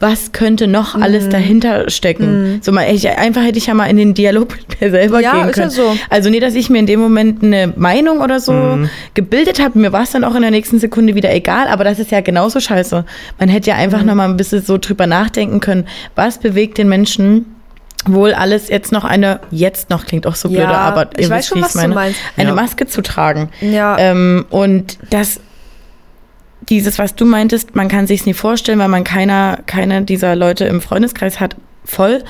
was könnte noch Mhm. alles dahinter stecken. So mal, ich, einfach hätte ich ja mal in den Dialog mit mir selber Ja, gehen ist ja können. so. Also nie, dass ich mir in dem Moment eine Meinung oder so gebildet habe. Mir war es dann auch in der nächsten Sekunde wieder egal, aber das ist ja genauso scheiße. Man hätte ja einfach noch mal ein bisschen so drüber nachdenken können, was bewegt den Menschen wohl alles jetzt noch eine, jetzt noch klingt auch so Ja, blöde, aber ich weiß schon, wie was ich's du meine, meinst. eine Ja. Maske zu tragen. Ja. Ähm, und das, dieses, was du meintest, man kann sich's nie vorstellen, weil man keiner, keiner dieser Leute im Freundeskreis hat, voll.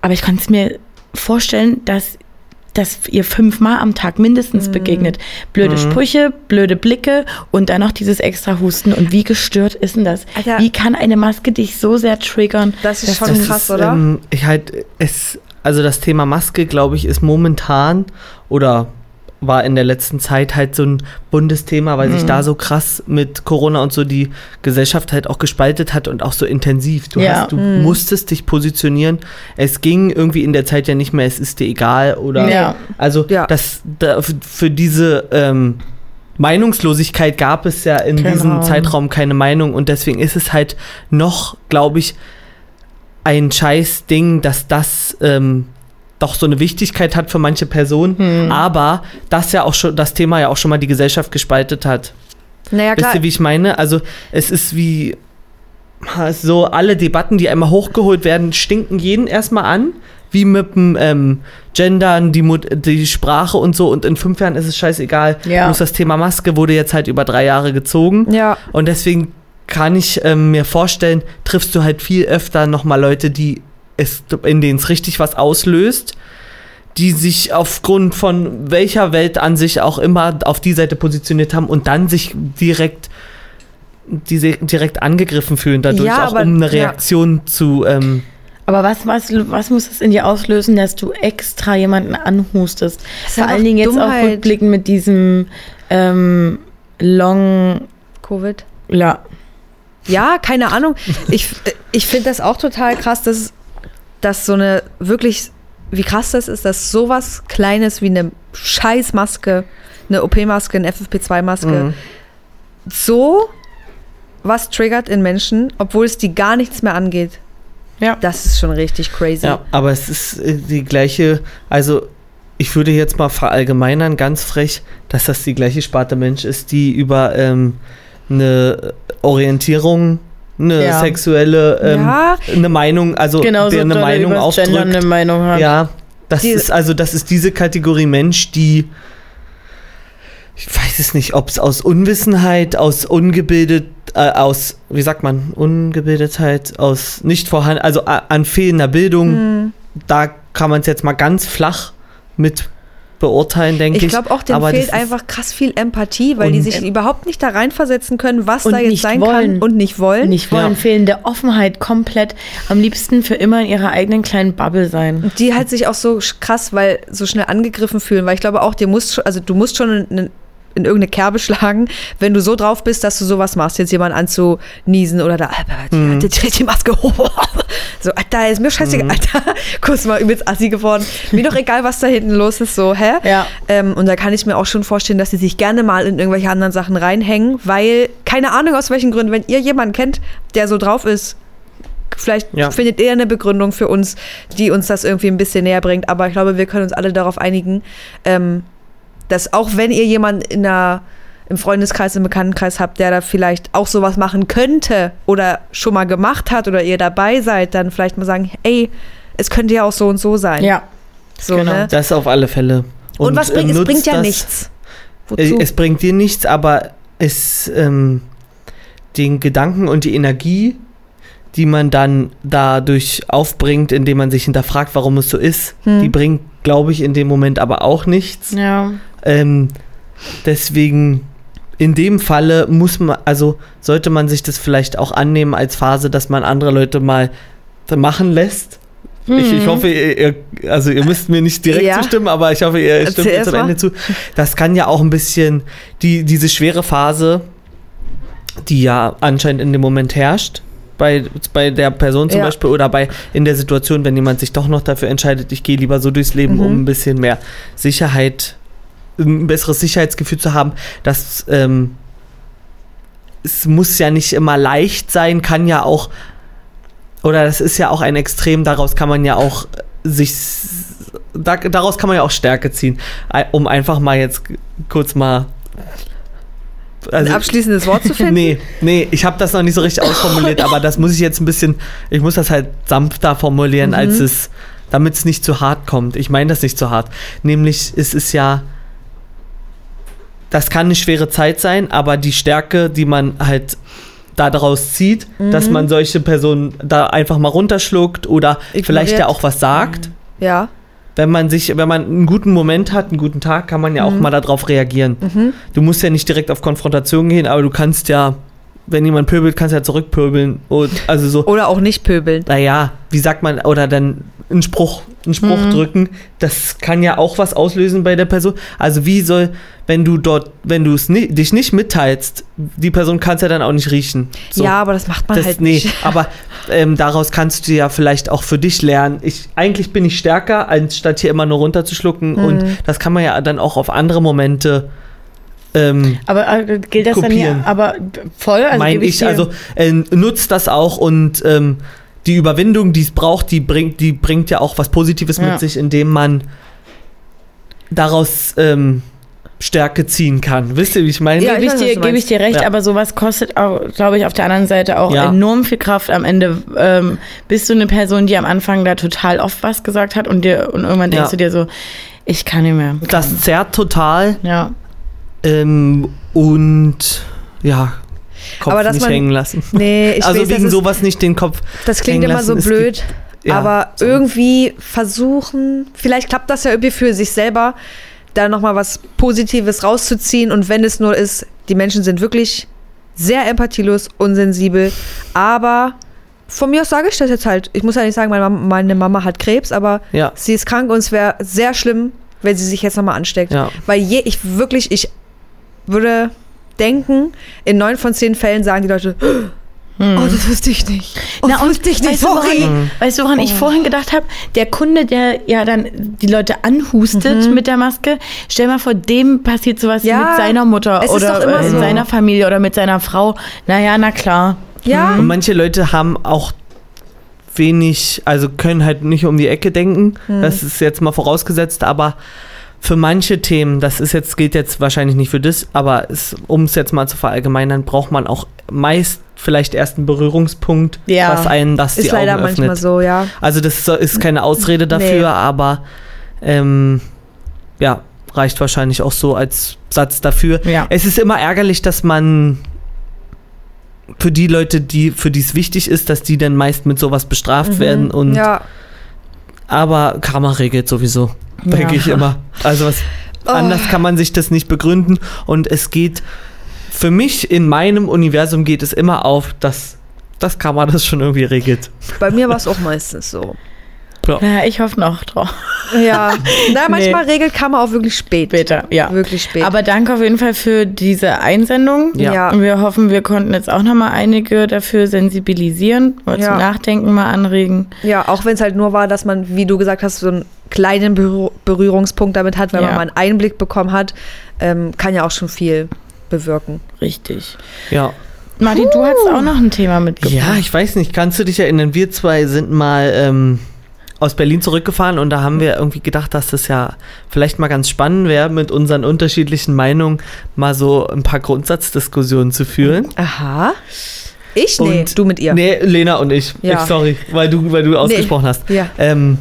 Aber ich konnte es mir vorstellen, dass dass ihr fünfmal am Tag mindestens Mhm. begegnet. Blöde Sprüche, blöde Blicke und dann noch dieses extra Husten. Und wie gestört ist denn das? Alter. wie kann eine Maske dich so sehr triggern? Das ist schon du- krass, ist, oder? Ähm, ich halt, es, also das Thema Maske, glaube ich, ist momentan oder war in der letzten Zeit halt so ein Bundesthema, weil sich da so krass mit Corona und so die Gesellschaft halt auch gespaltet hat und auch so intensiv. Du, Ja. hast, du musstest dich positionieren. Es ging irgendwie in der Zeit ja nicht mehr, es ist dir egal oder Ja. also Ja. das da, für diese ähm, Meinungslosigkeit gab es ja in Kein diesem Raum. Zeitraum keine Meinung und deswegen ist es halt noch, glaube ich, ein scheiß Ding, dass das ähm, doch so eine Wichtigkeit hat für manche Personen, Hm. aber das ja auch schon, das Thema ja auch schon mal die Gesellschaft gespaltet hat. Naja, klar. Wisst ihr, wie ich meine? Also es ist wie so alle Debatten, die einmal hochgeholt werden, stinken jeden erstmal an, wie mit dem ähm, Gendern, die, die Sprache und so und in fünf Jahren ist es scheißegal. Ja. Bloß das Thema Maske wurde jetzt halt über drei Jahre gezogen Ja. und deswegen kann ich ähm, mir vorstellen, triffst du halt viel öfter nochmal Leute, die es, in denen es richtig was auslöst, die sich aufgrund von welcher Weltansicht auch immer auf die Seite positioniert haben und dann sich direkt diese direkt angegriffen fühlen, dadurch Ja, auch aber- um eine ja. Reaktion zu ähm, Aber was, was, was muss es in dir auslösen, dass du extra jemanden anhustest? Vor allen Dingen jetzt auch rückblickend mit diesem ähm, Long. Covid. La, Ja, keine Ahnung. Ich, ich finde das auch total krass, dass, dass so eine wirklich, wie krass das ist, dass sowas Kleines wie eine Scheißmaske, eine OP-Maske, eine FFP2-Maske, Mhm. so was triggert in Menschen, obwohl es die gar nichts mehr angeht. ja. Das ist schon richtig crazy. Ja, aber es ist äh, die gleiche, also ich würde jetzt mal verallgemeinern, ganz frech, dass das die gleiche Sparte Mensch ist, die über ähm, eine Orientierung, eine Ja. sexuelle, ähm, Ja. eine Meinung, also Genauso der eine Meinung ausdrückt. eine Meinung hat. Ja, das Die- ist also das ist diese Kategorie Mensch, die ich weiß es nicht, ob es aus Unwissenheit, aus ungebildet, äh, aus wie sagt man, Ungebildetheit, aus nicht vorhanden, also a- an fehlender Bildung, Hm. da kann man es jetzt mal ganz flach mit beurteilen, denke ich. Ich glaube auch, denen Aber fehlt einfach krass viel Empathie, weil die sich überhaupt nicht da reinversetzen können, was da jetzt sein wollen. kann und nicht wollen. Nicht wollen, Ja. fehlende Offenheit komplett. Am liebsten für immer in ihrer eigenen kleinen Bubble sein. Die halt sich auch so krass, weil so schnell angegriffen fühlen, weil ich glaube auch, dir musst schon, also du musst schon in, in, in irgendeine Kerbe schlagen, wenn du so drauf bist, dass du sowas machst, jetzt jemanden anzuniesen oder da, Alter, Mhm. die, die, die Maske hoch. So, Alter, ist mir scheißegal, Alter, kurz mal übelst assi geworden. Mir doch egal, was da hinten los ist, so, hä? Ja. Ähm, und da kann ich mir auch schon vorstellen, dass sie sich gerne mal in irgendwelche anderen Sachen reinhängen, weil, keine Ahnung aus welchen Gründen, wenn ihr jemanden kennt, der so drauf ist, vielleicht Ja. findet ihr eine Begründung für uns, die uns das irgendwie ein bisschen näher bringt. Aber ich glaube, wir können uns alle darauf einigen, ähm, dass auch wenn ihr jemanden in der, im Freundeskreis, im Bekanntenkreis habt, der da vielleicht auch sowas machen könnte oder schon mal gemacht hat oder ihr dabei seid, dann vielleicht mal sagen, ey, es könnte ja auch so und so sein. Ja. So, Genau. ne? Das auf alle Fälle. Und, was bringt, ähm, es bringt ja das- nichts. Äh, Wozu? Es bringt dir nichts, aber es ähm, den Gedanken und die Energie, die man dann dadurch aufbringt, indem man sich hinterfragt, warum es so ist, Hm. die bringt, glaube ich, in dem Moment aber auch nichts. Ja. Ähm, deswegen in dem Falle muss man, also sollte man sich das vielleicht auch annehmen als Phase, dass man andere Leute mal machen lässt. Ich, ich hoffe, ihr, also ihr müsst mir nicht direkt. Ja. zustimmen, aber ich hoffe, ihr stimmt mir zum. Ende zu. Das kann ja auch ein bisschen die, diese schwere Phase, die ja anscheinend in dem Moment herrscht, bei, bei der Person zum Ja. Beispiel oder bei in der Situation, wenn jemand sich doch noch dafür entscheidet, ich gehe lieber so durchs Leben, um Mhm. ein bisschen mehr Sicherheit, ein besseres Sicherheitsgefühl zu haben, dass ähm, es muss ja nicht immer leicht sein, kann ja auch, oder das ist ja auch ein Extrem, daraus kann man ja auch sich, da, daraus kann man ja auch Stärke ziehen, Ei- um einfach mal jetzt kurz mal. Ein abschließendes Wort zu finden? Nee, nee, ich habe das noch nicht so richtig ausformuliert, aber das muss ich jetzt ein bisschen, ich muss das halt sanfter formulieren, Mhm. als es, damit es nicht zu hart kommt. Ich meine das nicht zu hart. Nämlich, es ist ja, das kann eine schwere Zeit sein, aber die Stärke, die man halt daraus zieht, dass Mhm. man solche Personen da einfach mal runterschluckt oder Ignoriert. vielleicht ja auch was sagt. Ja. Wenn man sich, wenn man einen guten Moment hat, einen guten Tag, kann man ja auch mal darauf reagieren. Du musst ja nicht direkt auf Konfrontation gehen, aber du kannst ja, wenn jemand pöbelt, kannst du ja zurückpöbeln. Und also so, Oder auch nicht pöbeln. naja, wie sagt man, oder dann einen Spruch, einen Spruch Mhm. drücken, das kann ja auch was auslösen bei der Person. Also wie soll, wenn du dort, wenn du es ni dich nicht mitteilst, die Person kann es ja dann auch nicht riechen. So. Ja, aber das macht man Das, halt nee, nicht. aber ähm, daraus kannst du ja vielleicht auch für dich lernen. Ich, eigentlich bin ich stärker, anstatt hier immer nur runterzuschlucken. Mhm. Und das kann man ja dann auch auf andere Momente ähm, Aber äh, gilt das Kopieren. dann ja, aber voll? Also mein gebe ich, dir- also äh, nutzt das auch und ähm, die Überwindung, die es braucht, die bringt, die bringt ja auch was Positives Ja. mit sich, indem man daraus ähm, Stärke ziehen kann. Wisst ihr, wie ich meine? Ja, gebe ich ich, dir, gebe ich dir recht, Ja. aber sowas kostet auch, glaube ich, auf der anderen Seite auch Ja. enorm viel Kraft. Am Ende ähm, bist du eine Person, die am Anfang da total oft was gesagt hat und dir und irgendwann denkst Ja. du dir so, ich kann nicht mehr. Das zerrt total Ja. Ähm, und ja, Kopf Aber dass nicht man- hängen lassen. Nee, ich also weiß, wegen ist, sowas nicht den Kopf. das klingt immer so blöd. Ja, aber so. irgendwie versuchen, vielleicht klappt das ja irgendwie für sich selber, da nochmal was Positives rauszuziehen. Und wenn es nur ist, die Menschen sind wirklich sehr empathielos, unsensibel. Aber von mir aus sage ich das jetzt halt. Ich muss ja nicht sagen, meine Mama, meine Mama hat Krebs, aber Ja. sie ist krank und es wäre sehr schlimm, wenn sie sich jetzt nochmal ansteckt. Ja. Weil je, ich wirklich, ich würde denken, in neun von zehn Fällen sagen die Leute, oh, das wusste ich nicht. Oh, Na, das wusste ich nicht, weißt du, sorry. woran, weißt du, woran ich vorhin gedacht habe? Der Kunde, der ja dann die Leute anhustet mit der Maske, stell mal vor, dem passiert sowas Ja, mit seiner Mutter oder äh, in so. seiner Familie oder mit seiner Frau. Naja, na klar. Ja, Und manche Leute haben auch wenig, also können halt nicht um die Ecke denken. Hm. Das ist jetzt mal vorausgesetzt, aber für manche Themen, das ist jetzt, gilt jetzt wahrscheinlich nicht für das, aber um es jetzt mal zu verallgemeinern, braucht man auch meist vielleicht erst einen Berührungspunkt, Ja. was einen das ist die leider Augen manchmal öffnet. so, ja. Also das ist keine Ausrede dafür, Nee. aber ähm, ja, reicht wahrscheinlich auch so als Satz dafür. Ja. Es ist immer ärgerlich, dass man für die Leute, die für die es wichtig ist, dass die dann meist mit sowas bestraft werden und Mhm. Ja. aber Karma regelt sowieso, Ja. denke ich immer. Also was Oh. anders kann man sich das nicht begründen und es geht für mich in meinem Universum geht es immer auf, dass das Karma das schon irgendwie regelt. Bei mir war es auch meistens so. Ja, ich hoffe noch drauf. Ja. Na, manchmal regelt Karma auch wirklich spät. Später, ja. Wirklich spät. Aber danke auf jeden Fall für diese Einsendung. Ja. Ja. Und wir hoffen, wir konnten jetzt auch nochmal einige dafür sensibilisieren oder Ja. zum Nachdenken mal anregen. Ja, auch wenn es halt nur war, dass man, wie du gesagt hast, so einen kleinen Berühr Berührungspunkt damit hat, wenn Ja. man mal einen Einblick bekommen hat, ähm, kann ja auch schon viel bewirken. Richtig. Ja. Martin, du hast auch noch ein Thema mitgebracht. Ja, ich weiß nicht, kannst du dich erinnern, wir zwei sind mal ähm, aus Berlin zurückgefahren und da haben wir irgendwie gedacht, dass das ja vielleicht mal ganz spannend wäre, mit unseren unterschiedlichen Meinungen mal so ein paar Grundsatzdiskussionen zu führen. Aha. Ich? Nee, Und- du mit ihr. Nee, Lena und ich. Ja. Ich, sorry, weil du, weil du ausgesprochen hast. Ja. Ähm,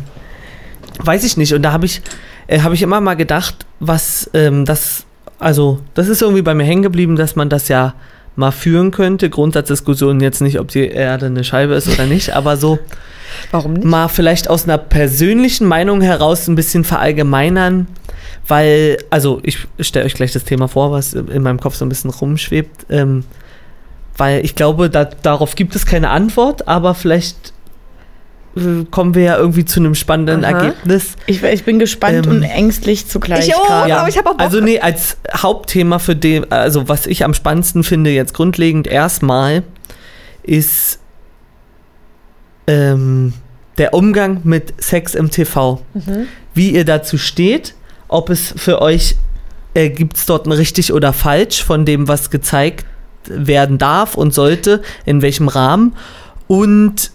weiß ich nicht. Und da habe ich, äh, habe ich immer mal gedacht, was ähm, das, also das ist irgendwie bei mir hängen geblieben, dass man das ja mal führen könnte. Grundsatzdiskussion jetzt nicht, ob die Erde eine Scheibe ist oder nicht, aber so Warum nicht? mal vielleicht aus einer persönlichen Meinung heraus ein bisschen verallgemeinern, weil, also ich stelle euch gleich das Thema vor, was in meinem Kopf so ein bisschen rumschwebt, ähm, weil ich glaube, da, darauf gibt es keine Antwort, aber vielleicht kommen wir ja irgendwie zu einem spannenden Aha. Ergebnis. Ich, ich bin gespannt Ähm, und ängstlich zugleich Ich auch. gerade. Ja. aber ich hab auch Bock. Also nee, als Hauptthema für den, also was ich am spannendsten finde jetzt grundlegend erstmal, ist ähm, der Umgang mit Sex im TV. Mhm. Wie ihr dazu steht, ob es für euch, äh, gibt es dort ein richtig oder falsch von dem, was gezeigt werden darf und sollte, in welchem Rahmen und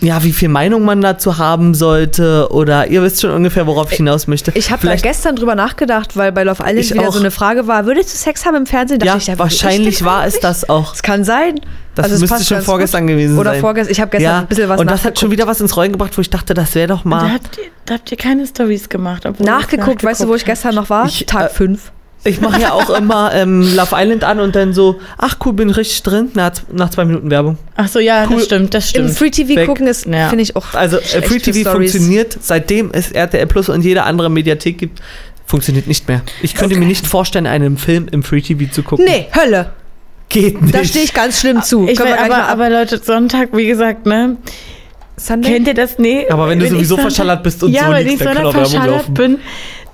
ja, wie viel Meinung man dazu haben sollte oder ihr wisst schon ungefähr, worauf ich hinaus möchte. Ich habe da Vielleicht- gestern drüber nachgedacht, weil bei Love Island wieder auch. so eine Frage war, würdest du Sex haben im Fernsehen? Dachte Ja, ich, ich wahrscheinlich war es das auch. Das kann sein. Das Also es müsste schon vorgestern gut. gewesen Oder sein. vorgestern. Ich habe gestern ja, ein bisschen was Und das hat schon nachgeguckt. wieder was ins Rollen gebracht, wo ich dachte, das wäre doch Da mal. habt, ihr, da habt ihr keine Stories gemacht. es nachgeguckt. Weißt du, wo ich nachgeguckt gestern noch war? Ich, Tag äh, 5. Ich mache ja auch immer ähm, Love Island an und dann so, ach cool, bin richtig drin. Na, z- nach zwei Minuten Werbung. Ach so, ja, Cool. das stimmt, das Im stimmt. Free TV Weg. gucken ist, Ja. finde ich auch. Also äh, Free TV funktioniert, seitdem es RTL Plus und jede andere Mediathek gibt, funktioniert nicht mehr. Ich könnte mir nicht vorstellen, einen Film im Free TV zu gucken. Nee, Hölle. Geht nicht. Da stehe ich ganz schlimm zu. Ich gleich aber, aber Leute, Sonntag, wie gesagt, ne? Sunday? Kennt ihr das? Nee. Aber wenn du ich sowieso verschallert bist und ja, so wenn liegst, ich dann kann auch Werbung verschallert laufen. bin,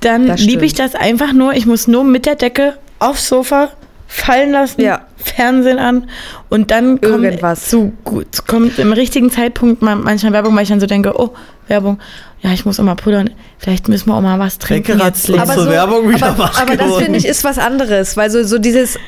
dann liebe ich das einfach nur. Ich muss nur mit der Decke aufs Sofa fallen lassen, Ja. Fernsehen an und dann kommt Irgendwas. zu gut kommt im richtigen Zeitpunkt man- manchmal Werbung, weil ich dann so denke, oh Werbung, ja ich muss auch mal pudern, vielleicht müssen wir auch mal was trinken Weggeratzt jetzt. Lea. so. Werbung wieder aber, aber das finde ich ist was anderes, weil so, so dieses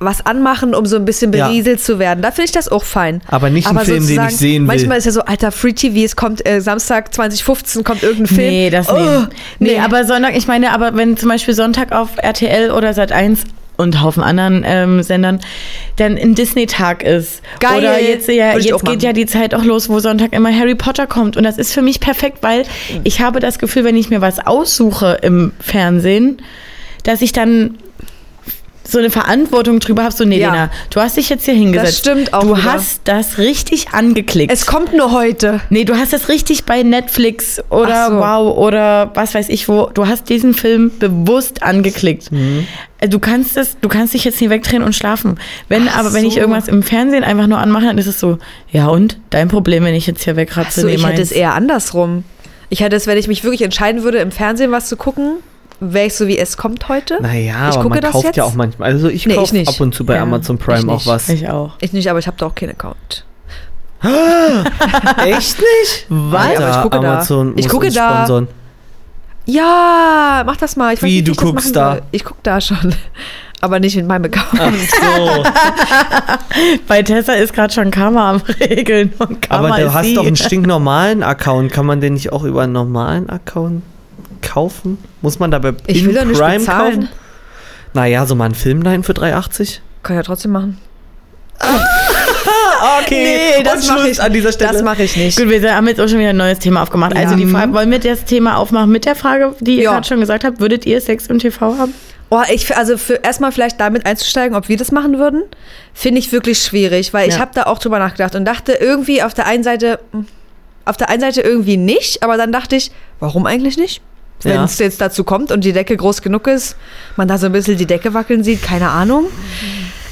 was anmachen, um so ein bisschen Ja. berieselt zu werden. Da finde ich das auch fein. Aber nicht ein Film, den ich sehen will. Manchmal ist ja so, alter, Free TV, es kommt äh, Samstag 2015, kommt irgendein Film. Nee, das Oh, nicht. Nee, nee. aber Sonntag, ich meine, aber wenn zum Beispiel Sonntag auf RTL oder Sat 1 und Haufen anderen ähm, Sendern dann ein Disney-Tag ist. Geil. Oder jetzt, ja, Würde jetzt geht ja die Zeit auch los, wo Sonntag immer Harry Potter kommt. Und das ist für mich perfekt, weil ich habe das Gefühl, wenn ich mir was aussuche im Fernsehen, dass ich dann so eine Verantwortung drüber habe, so, nee, Ja. Lena, du hast dich jetzt hier hingesetzt. stimmt auch Du wieder. hast das richtig angeklickt. Es kommt nur heute. Nee, du hast das richtig bei Netflix oder Ach so. Wow oder was weiß ich wo. Du hast diesen Film bewusst angeklickt. Äh, Du kannst es, du kannst dich jetzt nie wegdrehen und schlafen. Wenn Ach aber wenn ich so. irgendwas im Fernsehen einfach nur anmache, dann ist es so, ja und dein Problem, wenn ich jetzt hier wegratze. Achso, nee, ich hätte meins. es eher andersrum. Ich hätte es, wenn ich mich wirklich entscheiden würde, im Fernsehen was zu gucken, wäre ich so wie es kommt heute. Naja, Ich aber gucke man das kauft jetzt? ja auch manchmal. Also ich Nee, ich kaufe nicht. ab und zu bei Ja, Amazon ich Prime auch was. Ich auch. Ich nicht, aber ich habe da auch keinen Account. Echt nicht? Was? Aber ich gucke da. Amazon Ich muss gucke da. sponsern. Ja, mach das mal. Ich weiß Wie, nicht, du ich guckst da? soll. Ich gucke da schon. Aber nicht mit meinem Account. Ach so. Bei Tessa ist gerade schon Karma am Regeln und Karma Aber du ist hast sie. doch einen stinknormalen Account. Kann man den nicht auch über einen normalen Account kaufen? Muss man dabei Ich will nicht Prime bezahlen. kaufen? Naja, so mal einen Film dahin für 3,80? Kann ich ja trotzdem machen. Okay, Nee, das mache ich an dieser Stelle. Das mache ich nicht. Gut, wir haben jetzt auch schon wieder ein neues Thema aufgemacht. Also Ja. die Frage, wollen wir das Thema aufmachen mit der Frage, die ihr Ja. gerade schon gesagt habt, würdet ihr Sex im TV haben? Oh, ich, also für erstmal vielleicht damit einzusteigen, ob wir das machen würden, finde ich wirklich schwierig, weil ich Ja. habe da auch drüber nachgedacht und dachte irgendwie auf der einen Seite, hm, auf der einen Seite irgendwie nicht, aber dann dachte ich, warum eigentlich nicht? Wenn Ja. es jetzt dazu kommt und die Decke groß genug ist, man da so ein bisschen die Decke wackeln sieht, keine Ahnung.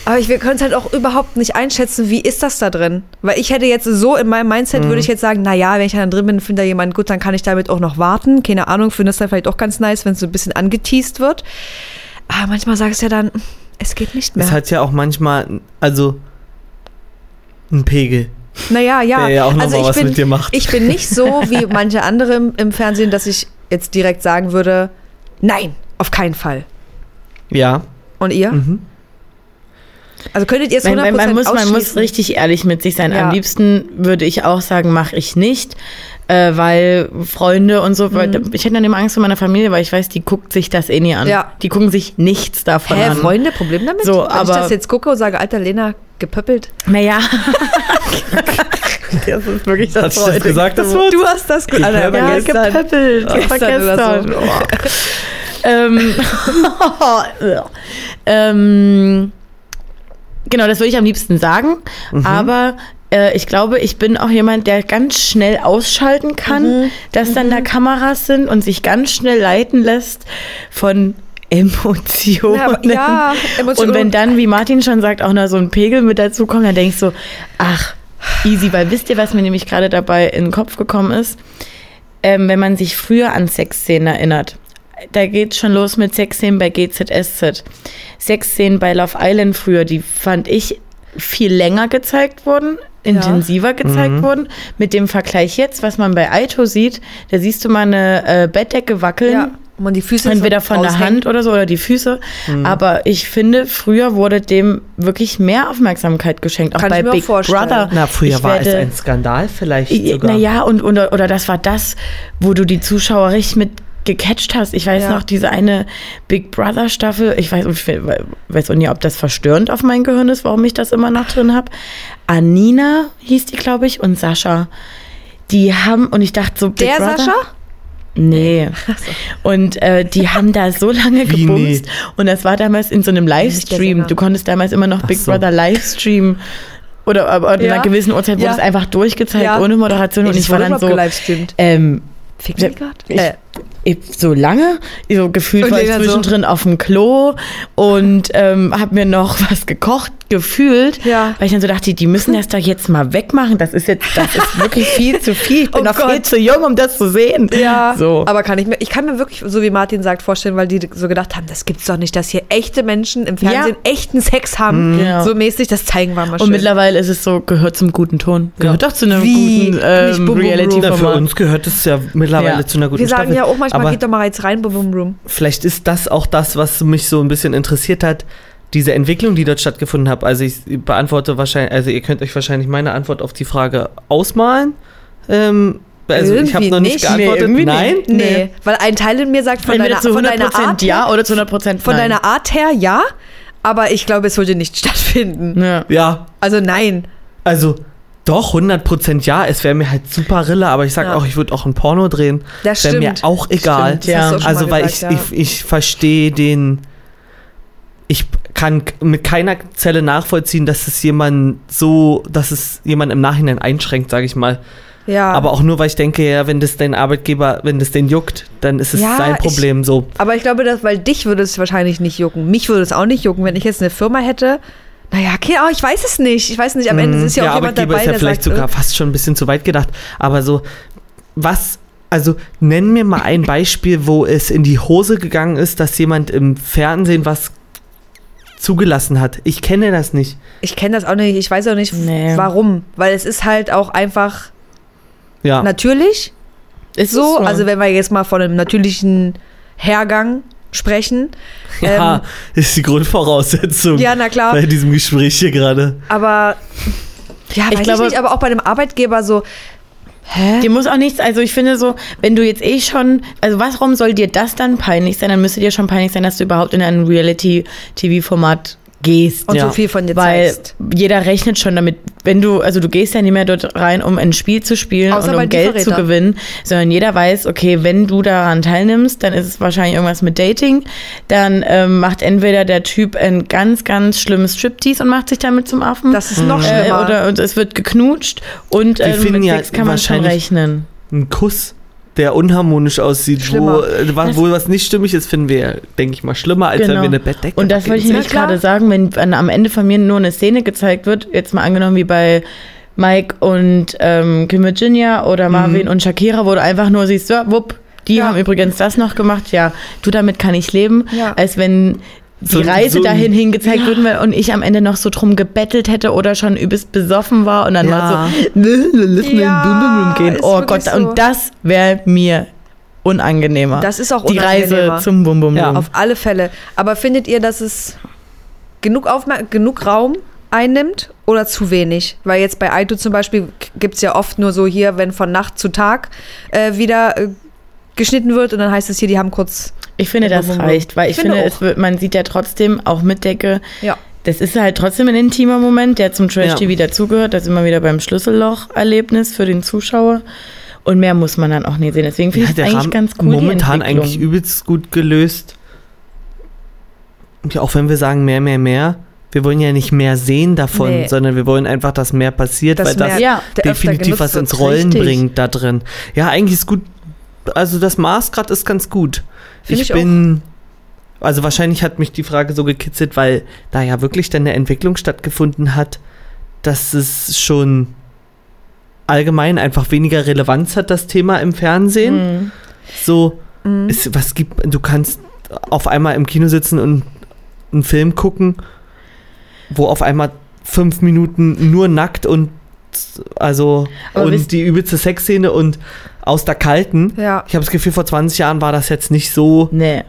Aber ich, wir können es halt auch überhaupt nicht einschätzen, wie ist das da drin? Weil ich hätte jetzt so in meinem Mindset, würde ich jetzt sagen, naja, wenn ich dann drin bin, finde da jemand gut, dann kann ich damit auch noch warten. Keine Ahnung, finde es dann vielleicht auch ganz nice, wenn es so ein bisschen angeteased wird. Aber manchmal sagst du ja dann, es geht nicht Es mehr. hat ja auch manchmal, also, einen Pegel, Naja, ja. der ja auch also nochmal ich was bin, mit dir macht. Ich bin nicht so wie manche andere im, im Fernsehen, dass ich jetzt direkt sagen würde, nein, auf keinen Fall. ja. Und ihr? Mhm. Also könntet ihr es 100% Man, man, man, muss, man muss richtig ehrlich mit sich sein. Ja. Am liebsten würde ich auch sagen, mache ich nicht, äh, weil Freunde und so, weil ich hätte dann immer Angst vor meiner Familie, weil ich weiß, die guckt sich das eh nie an. Mhm. Ja. Die gucken sich nichts davon Hä, an. Freunde, Problem damit? So, Wenn aber- ich das jetzt gucke und sage, alter Lena, gepöppelt. Naja, Das ist wirklich das Hat das gesagt, das Wort? Du hast das ge- Gepöbelt. aber Ja, gestern. gepöppelt. Das war Gestern. Oh. ähm, ähm, genau, das würde ich am liebsten sagen. Aber äh, ich glaube, ich bin auch jemand, der ganz schnell ausschalten kann, dass dann da Kameras sind und sich ganz schnell leiten lässt von Emotionen. Ja, ja, Emotionen. Und wenn dann, wie Martin schon sagt, auch noch so ein Pegel mit dazu kommt, dann denke ich so, ach, easy, weil wisst ihr, was mir nämlich gerade dabei in den Kopf gekommen ist? Ähm, wenn man sich früher an Sexszenen erinnert. Da geht schon los mit Sexszenen bei GZSZ. Sexszenen bei Love Island früher, die fand ich viel länger gezeigt wurden, intensiver gezeigt wurden. Mit dem Vergleich jetzt, was man bei Aito sieht, da siehst du mal eine äh, Bettdecke wackeln. Ja, man die Füße Entweder von der. Hand oder so oder die Füße. Aber ich finde, früher wurde dem wirklich mehr Aufmerksamkeit geschenkt. Auch Kann bei ich mir auch Big vorstellen. Brother. Na, früher Ich war es werde- ein Skandal vielleicht sogar. Naja, und, und oder das war das, wo du die Zuschauer richtig mit gecatcht hast. Ich weiß Ja. noch, diese eine Big Brother Staffel, ich weiß, ich weiß auch nicht, ob das verstörend auf mein Gehirn ist, warum ich das immer noch drin habe. Anina hieß die, glaube ich, und Sascha. Die haben, und ich dachte so, Big Der Brother, Sascha? Nee. Und äh, die haben da so lange Wie gebumst. nee? Und das war damals in so einem Livestream. Du konntest damals immer noch Big so. Brother Livestream. Oder aber in Ja. einer gewissen Uhrzeit wurde Ja. es einfach durchgezeigt, Ja. ohne Moderation. Und Das ich war wurde dann so. Ähm, Fick mich ich- Äh, ich, so lange, so gefühlt Und war ich Lena so- zwischendrin auf dem Klo und ähm, habe mir noch was gekocht, gefühlt, Ja. weil ich dann so dachte, die müssen das doch jetzt mal wegmachen. Das ist jetzt, das ist wirklich viel zu viel. Ich bin Oh noch viel Gott. zu jung, um das zu sehen. Ja, so. aber kann ich mir, ich kann mir wirklich, so wie Martin sagt, vorstellen, weil die so gedacht haben, das gibt's doch nicht, dass hier echte Menschen im Fernsehen echten Sex haben, Ja. so mäßig, das zeigen wir mal Und schön. mittlerweile ist es so, gehört zum guten Ton. Gehört doch zu einem Wie? guten Nicht ähm, Bum Bum Room. Na, für Reality-Format. uns gehört es ja mittlerweile Ja. zu einer guten wir sagen Staffel. ja auch manchmal, Aber geht doch mal jetzt rein, Boom Room. vielleicht ist das auch das, was mich so ein bisschen interessiert hat, diese Entwicklung, die dort stattgefunden hat. Also ich beantworte wahrscheinlich, also ihr könnt euch wahrscheinlich meine Antwort auf die Frage ausmalen. Ähm, also ich habe Irgendwie noch nicht nicht. geantwortet. Nee, irgendwie Nein. nicht. Nee, weil ein Teil in mir sagt von Entweder deiner, zu von 100% deiner Art ja her, oder zu 100% von nein. deiner Art her ja, aber ich glaube, es würde nicht stattfinden. ja. Ja, Also nein. also doch, 100% ja. Es wäre mir halt super Rille, aber ich sag Ja. auch, ich würde auch ein Porno drehen. Das Wäre mir stimmt. auch egal. Stimmt, ja. Also weil gesagt, ich, ich, ich verstehe den. Ich kann mit keiner Zelle nachvollziehen, dass es jemand so, dass es jemand im Nachhinein einschränkt, sage ich mal. Ja. Aber auch nur, weil ich denke, ja, wenn das dein Arbeitgeber, wenn das den juckt, dann ist es Ja, sein ich- Problem so. Aber ich glaube, dass, weil dich würde es wahrscheinlich nicht jucken. Mich würde es auch nicht jucken, wenn ich jetzt eine Firma hätte. Naja, okay, aber ich weiß es nicht. Ich weiß nicht, am Ende ist ja der auch jemand Arbeitgeber dabei, ist ja der vielleicht sagt, sogar äh, fast schon ein bisschen zu weit gedacht. Aber so, was, also nenn mir mal ein Beispiel, wo es in die Hose gegangen ist, dass jemand im Fernsehen was zugelassen hat. Ich kenne das nicht. ich kenne das auch nicht. Ich weiß auch nicht, Nee. warum. Weil es ist halt auch einfach Ja. natürlich Ist so. Also wenn wir jetzt mal von einem natürlichen Hergang sprechen. Ja, Ähm, ist die Grundvoraussetzung ja, na klar. bei diesem Gespräch hier gerade. Aber ja, Ich weiß glaube- ich nicht, aber auch bei einem Arbeitgeber so, hä? Dir muss auch nichts, also ich finde so, wenn du jetzt eh schon, also warum soll dir das dann peinlich sein? Dann müsste dir schon peinlich sein, dass du überhaupt in ein Reality-TV-Format gehst. Und Ja. so viel von dir Weil zeigst. jeder rechnet schon damit, wenn du, also du gehst ja nicht mehr dort rein, um ein Spiel zu spielen Außer und um Geld zu Lieferräder. gewinnen, sondern jeder weiß, okay, wenn du daran teilnimmst, dann ist es wahrscheinlich irgendwas mit Dating. Dann ähm, macht entweder der Typ ein ganz, ganz schlimmes Striptease und macht sich damit zum Affen. Das ist noch äh, schlimmer. oder und es wird geknutscht und ähm, finden mit ja Sex kann man schon rechnen. Ein Kuss, der unharmonisch aussieht, wo, Schlimmer. äh, wa- wo was nicht stimmig ist, finden wir, denke ich mal, schlimmer, als wenn Genau. wir eine Bettdecke Und das wollte ich nämlich klar. gerade sagen, wenn an, am Ende von mir nur eine Szene gezeigt wird, jetzt mal angenommen wie bei Mike und ähm, Kim Virginia oder Marvin und Shakira, wo du einfach nur siehst, so, wupp, die Ja. haben übrigens das noch gemacht, ja, du, damit kann ich leben, Ja. als wenn die Reise so dahin hingezeigt würden und ich am Ende noch so drum gebettelt hätte oder schon übelst besoffen war und dann Ja. war so, lass mal in den Ja, gehen. Oh Gott, so. und das wäre mir unangenehmer. Das ist auch die Reise unangenehmer. zum Bum Bum Ja. Auf alle Fälle. Aber findet ihr, dass es genug, Aufmer genug Raum einnimmt oder zu wenig? Weil jetzt bei Aito zum Beispiel gibt es ja oft nur so hier, wenn von Nacht zu Tag äh, wieder äh, geschnitten wird und dann heißt es hier, die haben kurz. Ich finde, das reicht, weil ich, Ich finde finde, es wird, man sieht ja trotzdem auch mit Decke, Ja. das ist halt trotzdem ein intimer Moment, der zum Ja. Trash-TV dazugehört. Da sind wir wieder beim Schlüsselloch-Erlebnis für den Zuschauer. Und mehr muss man dann auch nie sehen. Deswegen finde Ja, ich es eigentlich Rahmen ganz cool. momentan eigentlich übelst gut gelöst. Ja, auch wenn wir sagen mehr, mehr, mehr. Wir wollen ja nicht mehr sehen davon, Nee. sondern wir wollen einfach, dass mehr passiert, Dass weil das mehr- Ja, definitiv was ins Rollen Richtig. bringt da drin. Ja, eigentlich ist gut. Also das Maß gerade ist ganz gut. Ich ich bin. Also wahrscheinlich hat mich die Frage so gekitzelt, weil da ja wirklich dann eine Entwicklung stattgefunden hat, dass es schon allgemein einfach weniger Relevanz hat, das Thema im Fernsehen. Mhm. So, Mhm. es, was gibt, du kannst auf einmal im Kino sitzen und einen Film gucken, wo auf einmal fünf Minuten nur nackt und also Aber und die übelste Sexszene und aus der kalten. Ja. Ich habe das Gefühl, vor 20 Jahren war das jetzt nicht so. Nee.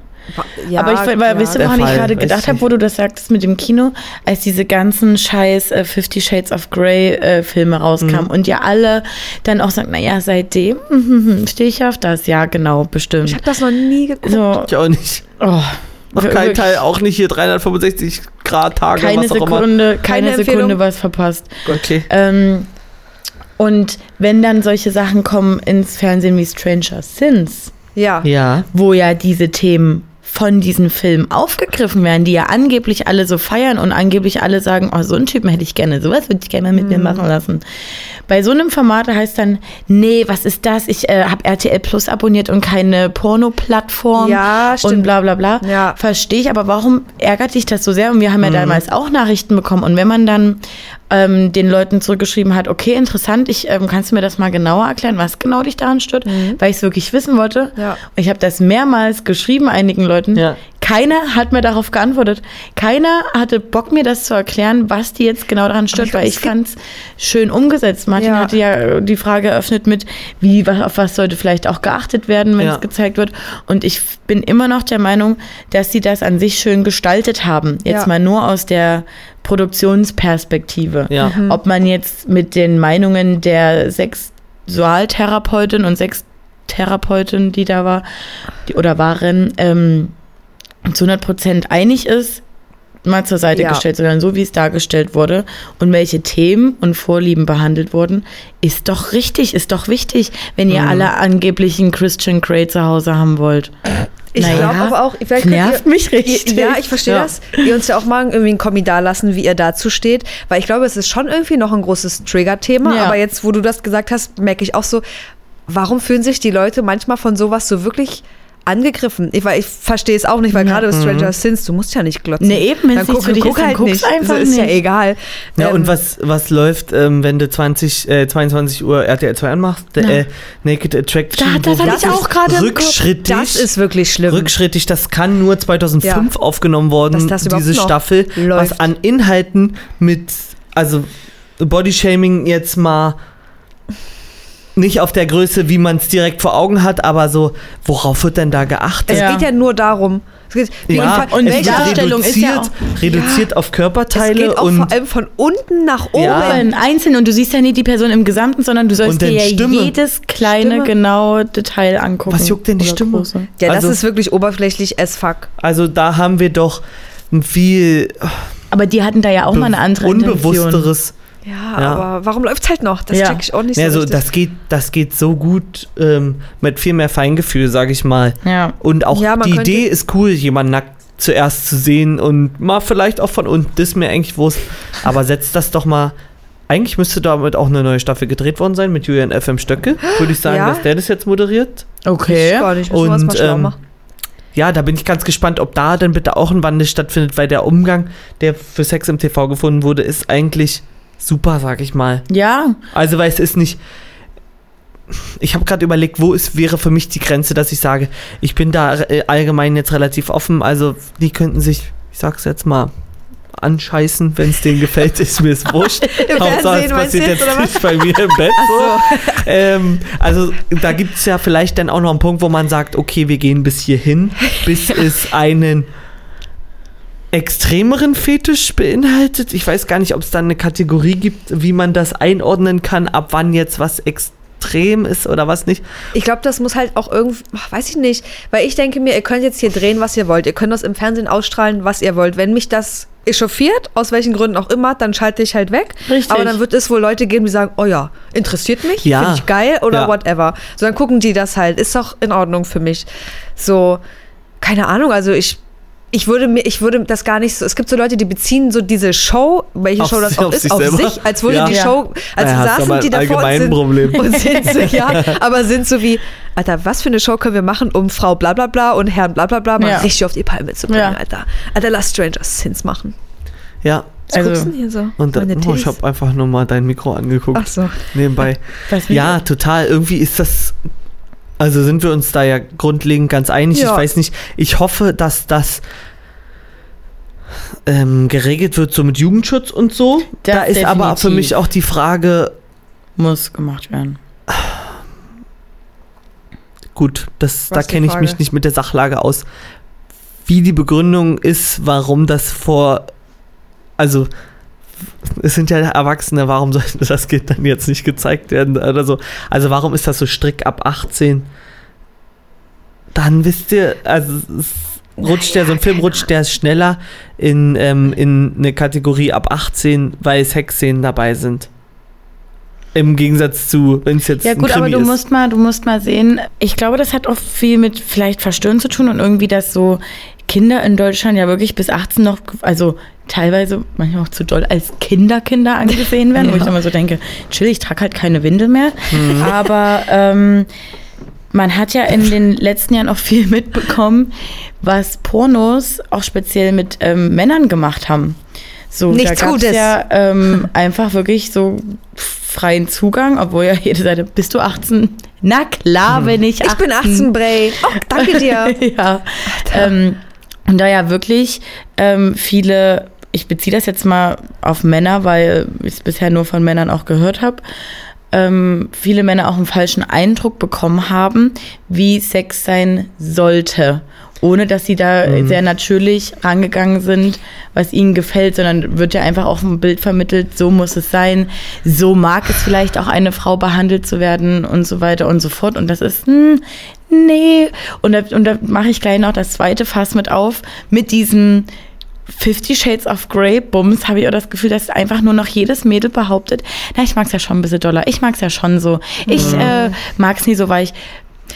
ja. aber ich, weil, ja, ihr, der woran ich gerade weiß gedacht ich habe, wo du das sagtest mit dem Kino, als diese ganzen scheiß äh, Fifty Shades of Grey äh, Filme rauskamen Mhm. und ja alle dann auch sagen, naja, seitdem stehe ich auf das. Ja, genau, bestimmt. Ich habe das noch nie geguckt. So, Ich auch nicht. oh, Noch kein wirklich Teil, auch nicht hier 365 Grad Tage, keine was auch immer. Sekunde, keine, Keine Empfehlung? Sekunde was verpasst. Okay. Ähm, und wenn dann solche Sachen kommen ins Fernsehen wie Stranger Things, Ja. Ja. wo ja diese Themen von diesen Filmen aufgegriffen werden, die ja angeblich alle so feiern und angeblich alle sagen, oh, so einen Typen hätte ich gerne, sowas würde ich gerne mal mit Mhm. mir machen lassen. Bei so einem Format heißt dann, nee, was ist das? Ich äh, habe RTL Plus abonniert und keine Porno-Plattform Ja, und stimmt. bla bla bla. Ja. Verstehe ich, aber warum ärgert dich das so sehr? Und wir haben ja Mhm. damals auch Nachrichten bekommen. Und wenn man dann ähm, den Leuten zurückgeschrieben hat, okay, interessant, ich, ähm, kannst du mir das mal genauer erklären, was genau dich daran stört, weil ich es wirklich wissen wollte. Ja. Und ich habe das mehrmals geschrieben einigen Leuten. Ja. Keiner hat mir darauf geantwortet. Keiner hatte Bock, mir das zu erklären, was die jetzt genau daran stört, ich weil ich fand es schön umgesetzt. Martin Ja. hatte ja äh, die Frage eröffnet mit, wie, auf was sollte vielleicht auch geachtet werden, wenn Ja. es gezeigt wird. Und ich bin immer noch der Meinung, dass sie das an sich schön gestaltet haben. Jetzt Ja. mal nur aus der Produktionsperspektive. Ja. Ob man jetzt mit den Meinungen der Sexualtherapeutin und Sextherapeutin, die da war, die, oder waren, ähm, zu 100 Prozent einig ist, mal zur Seite Ja. gestellt, sondern so wie es dargestellt wurde und welche Themen und Vorlieben behandelt wurden, ist doch richtig, ist doch wichtig, wenn ihr Mhm. alle angeblichen Christian Grey zu Hause haben wollt. Ich Naja, glaube aber auch, vielleicht nervt ihr, mich richtig. Ja, ich verstehe Ja. das. Ihr uns ja auch mal irgendwie einen Kommi da lassen, wie ihr dazu steht. Weil ich glaube, es ist schon irgendwie noch ein großes Trigger-Thema. Ja. Aber jetzt, wo du das gesagt hast, merke ich auch so, warum fühlen sich die Leute manchmal von sowas so wirklich angegriffen? Ich, weil ich verstehe es auch nicht, weil Ja. gerade bei Stranger Things, du musst ja nicht glotzen. Nee, eben, wenn's dann nichts für dich ist, dann halt nicht. einfach so ist ja nicht. egal. Ja, Ähm, und was, was läuft, ähm, wenn du 20, äh, 22 Uhr RTL 2 anmachst? Na. äh, Naked Attraction. Da- das hatte wirklich ich auch gerade. Rückschrittig. Das ist wirklich schlimm. Rückschrittig, das kann nur 2005 aufgenommen worden, das diese Staffel, läuft. was an Inhalten mit, also Bodyshaming jetzt mal nicht auf der Größe, wie man es direkt vor Augen hat, aber so, worauf wird denn da geachtet? es Ja. geht ja nur darum. Es geht, Ja, und die welche- Darstellung ist ja reduziert, reduziert auf es Körperteile geht auch und vor allem von unten nach oben. Ja. Ein Einzeln und du siehst ja nicht die Person im Gesamten, sondern du sollst dir ja Stimme. jedes kleine, Stimme. genaue Detail angucken. Was juckt denn die Stimme? große. Ja, das Also- ist wirklich oberflächlich as fuck. also da haben wir doch ein viel Aber die hatten da ja auch mal eine andere Intention. Ja, Ja. aber warum läuft's halt noch? Das Ja. check ich auch nicht Ja, so so, richtig. das geht, das geht so gut ähm, mit viel mehr Feingefühl, sage ich mal. Ja. Und auch Ja, die Idee ist cool, jemanden nackt zuerst zu sehen und mal vielleicht auch von unten. Das ist mir eigentlich Wurst. Aber setzt das doch mal. Eigentlich müsste damit auch eine neue Staffel gedreht worden sein mit Julian FM Stöcke. Würde ich sagen, Ja? dass der das jetzt moderiert. Okay. Ich gar nicht. Und, ähm. Ja, da bin ich ganz gespannt, ob da dann bitte auch ein Wandel stattfindet, weil der Umgang, der für Sex im TV gefunden wurde, ist eigentlich super, sag ich mal. Ja, Also, weil es ist nicht. Ich habe gerade überlegt, wo ist, wäre für mich die Grenze, dass ich sage, ich bin da äh, allgemein jetzt relativ offen. Also, die könnten sich, ich sag's jetzt mal, anscheißen, wenn es denen gefällt, ist mir es wurscht. Hauptsache, es passiert jetzt, jetzt oder nicht bei mir im Bett. So. Ähm, also, da gibt es ja vielleicht dann auch noch einen Punkt, wo man sagt, okay, wir gehen bis hierhin, bis es einen extremeren Fetisch beinhaltet. Ich weiß gar nicht, ob es dann eine Kategorie gibt, wie man das einordnen kann, ab wann jetzt was extrem ist oder was nicht. Ich glaube, das muss halt auch irgendwie, ach, weiß ich nicht, weil ich denke mir, ihr könnt jetzt hier drehen, was ihr wollt. Ihr könnt das im Fernsehen ausstrahlen, was ihr wollt. Wenn mich das echauffiert, aus welchen Gründen auch immer, dann schalte ich halt weg. Richtig. Aber dann wird es wohl Leute geben, die sagen, oh ja, interessiert mich, Ja. finde ich geil oder Ja. whatever. So, dann gucken die das halt. Ist doch in Ordnung für mich. So, keine Ahnung, also ich. Ich würde mir, ich würde das gar nicht so. Es gibt so Leute, die beziehen so diese Show, welche Auf Show das sich- auch auf ist, sich auf selber. sich, als würde Ja. die. Show, als Ja, hast saßen aber die ein davor und allgemein sind, Problem. und sind so, ja, aber sind so wie, Alter, was für eine Show können wir machen, um Frau bla bla bla und Herrn bla bla bla mal Ja. richtig auf die Palme zu bringen, Ja. Alter. Alter, lass Stranger Things machen. Ja. Was Also- guckst du denn hier so? Und dann, oh, ich habe einfach nur mal dein Mikro angeguckt. Ach so. Nebenbei. Ja, total. Irgendwie ist das. Also sind wir uns da ja grundlegend ganz einig. Ja. Ich weiß nicht. Ich hoffe, dass das ähm, geregelt wird, so mit Jugendschutz und so. Das da ist aber für mich auch die Frage, muss gemacht werden. gut, das, da Was kenne ich mich nicht mit der Sachlage aus, wie die Begründung ist, warum das vor. Also. Es sind ja Erwachsene, warum sollte das Kind dann jetzt nicht gezeigt werden oder so? Also warum ist das so strikt ab 18? Dann wisst ihr, also es rutscht ja, so ein Film rutscht der schneller in, ähm, in eine Kategorie ab 18, weil Sexszenen dabei sind. Im Gegensatz zu, wenn es jetzt Ja ein gut, aber du ist. musst mal, du musst mal sehen. Ich glaube, das hat auch viel mit vielleicht Verstören zu tun und irgendwie, dass so Kinder in Deutschland ja wirklich bis 18 noch, also teilweise manchmal auch zu doll als Kinderkinder angesehen werden, wo ich immer so denke, chill, ich trage halt keine Windel mehr. Mhm. Aber ähm, man hat ja in den letzten Jahren auch viel mitbekommen, was Pornos auch speziell mit ähm, Männern gemacht haben. So, Nichts da gab's Gutes. ja ähm, einfach wirklich so freien Zugang, obwohl ja jede Seite, bist du 18? Na klar, bin ich 18. Ich bin 18, Bray. Oh, danke dir. ja. Ähm, und da ja wirklich ähm, viele, ich beziehe das jetzt mal auf Männer, weil ich es bisher nur von Männern auch gehört habe, ähm, viele Männer auch einen falschen Eindruck bekommen haben, wie Sex sein sollte. Ohne dass sie da sehr natürlich rangegangen sind, was ihnen gefällt, sondern wird ja einfach auf ein Bild vermittelt, so muss es sein, so mag es vielleicht auch eine Frau behandelt zu werden und so weiter und so fort. Und das ist, hm, nee. Und da, und da mache ich gleich noch das zweite Fass mit auf, mit diesem Fifty Shades of Grey Bums habe ich auch das Gefühl, dass einfach nur noch jedes Mädel behauptet, na, ich mag's ja schon ein bisschen doller, ich mag's ja schon so, ich äh, mag's nie so weich.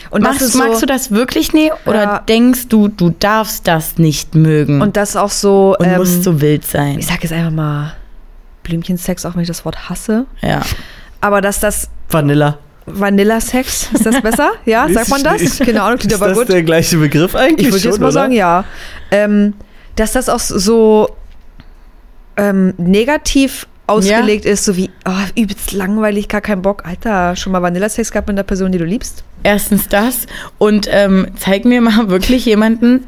Und das magst, ist so, magst du das wirklich nie oder Ja. denkst du, du darfst das nicht mögen und das auch so, und ähm, musst so wild sein? ich sag jetzt einfach mal Blümchensex, auch wenn ich das Wort hasse. Ja. Aber dass das Vanilla. Vanilla-Sex, ist das besser? Ja, sagt man ich das? nicht. Keine Ahnung, klingt Ist aber das gut. der gleiche Begriff eigentlich? Ich würde jetzt schon, mal oder? sagen, ja. Ähm, dass das auch so ähm, negativ ausgelegt ist, so wie, oh, übelst langweilig, gar kein Bock. Alter, schon mal Vanilla-Sex gehabt mit einer Person, die du liebst? Erstens das und ähm, zeig mir mal wirklich jemanden,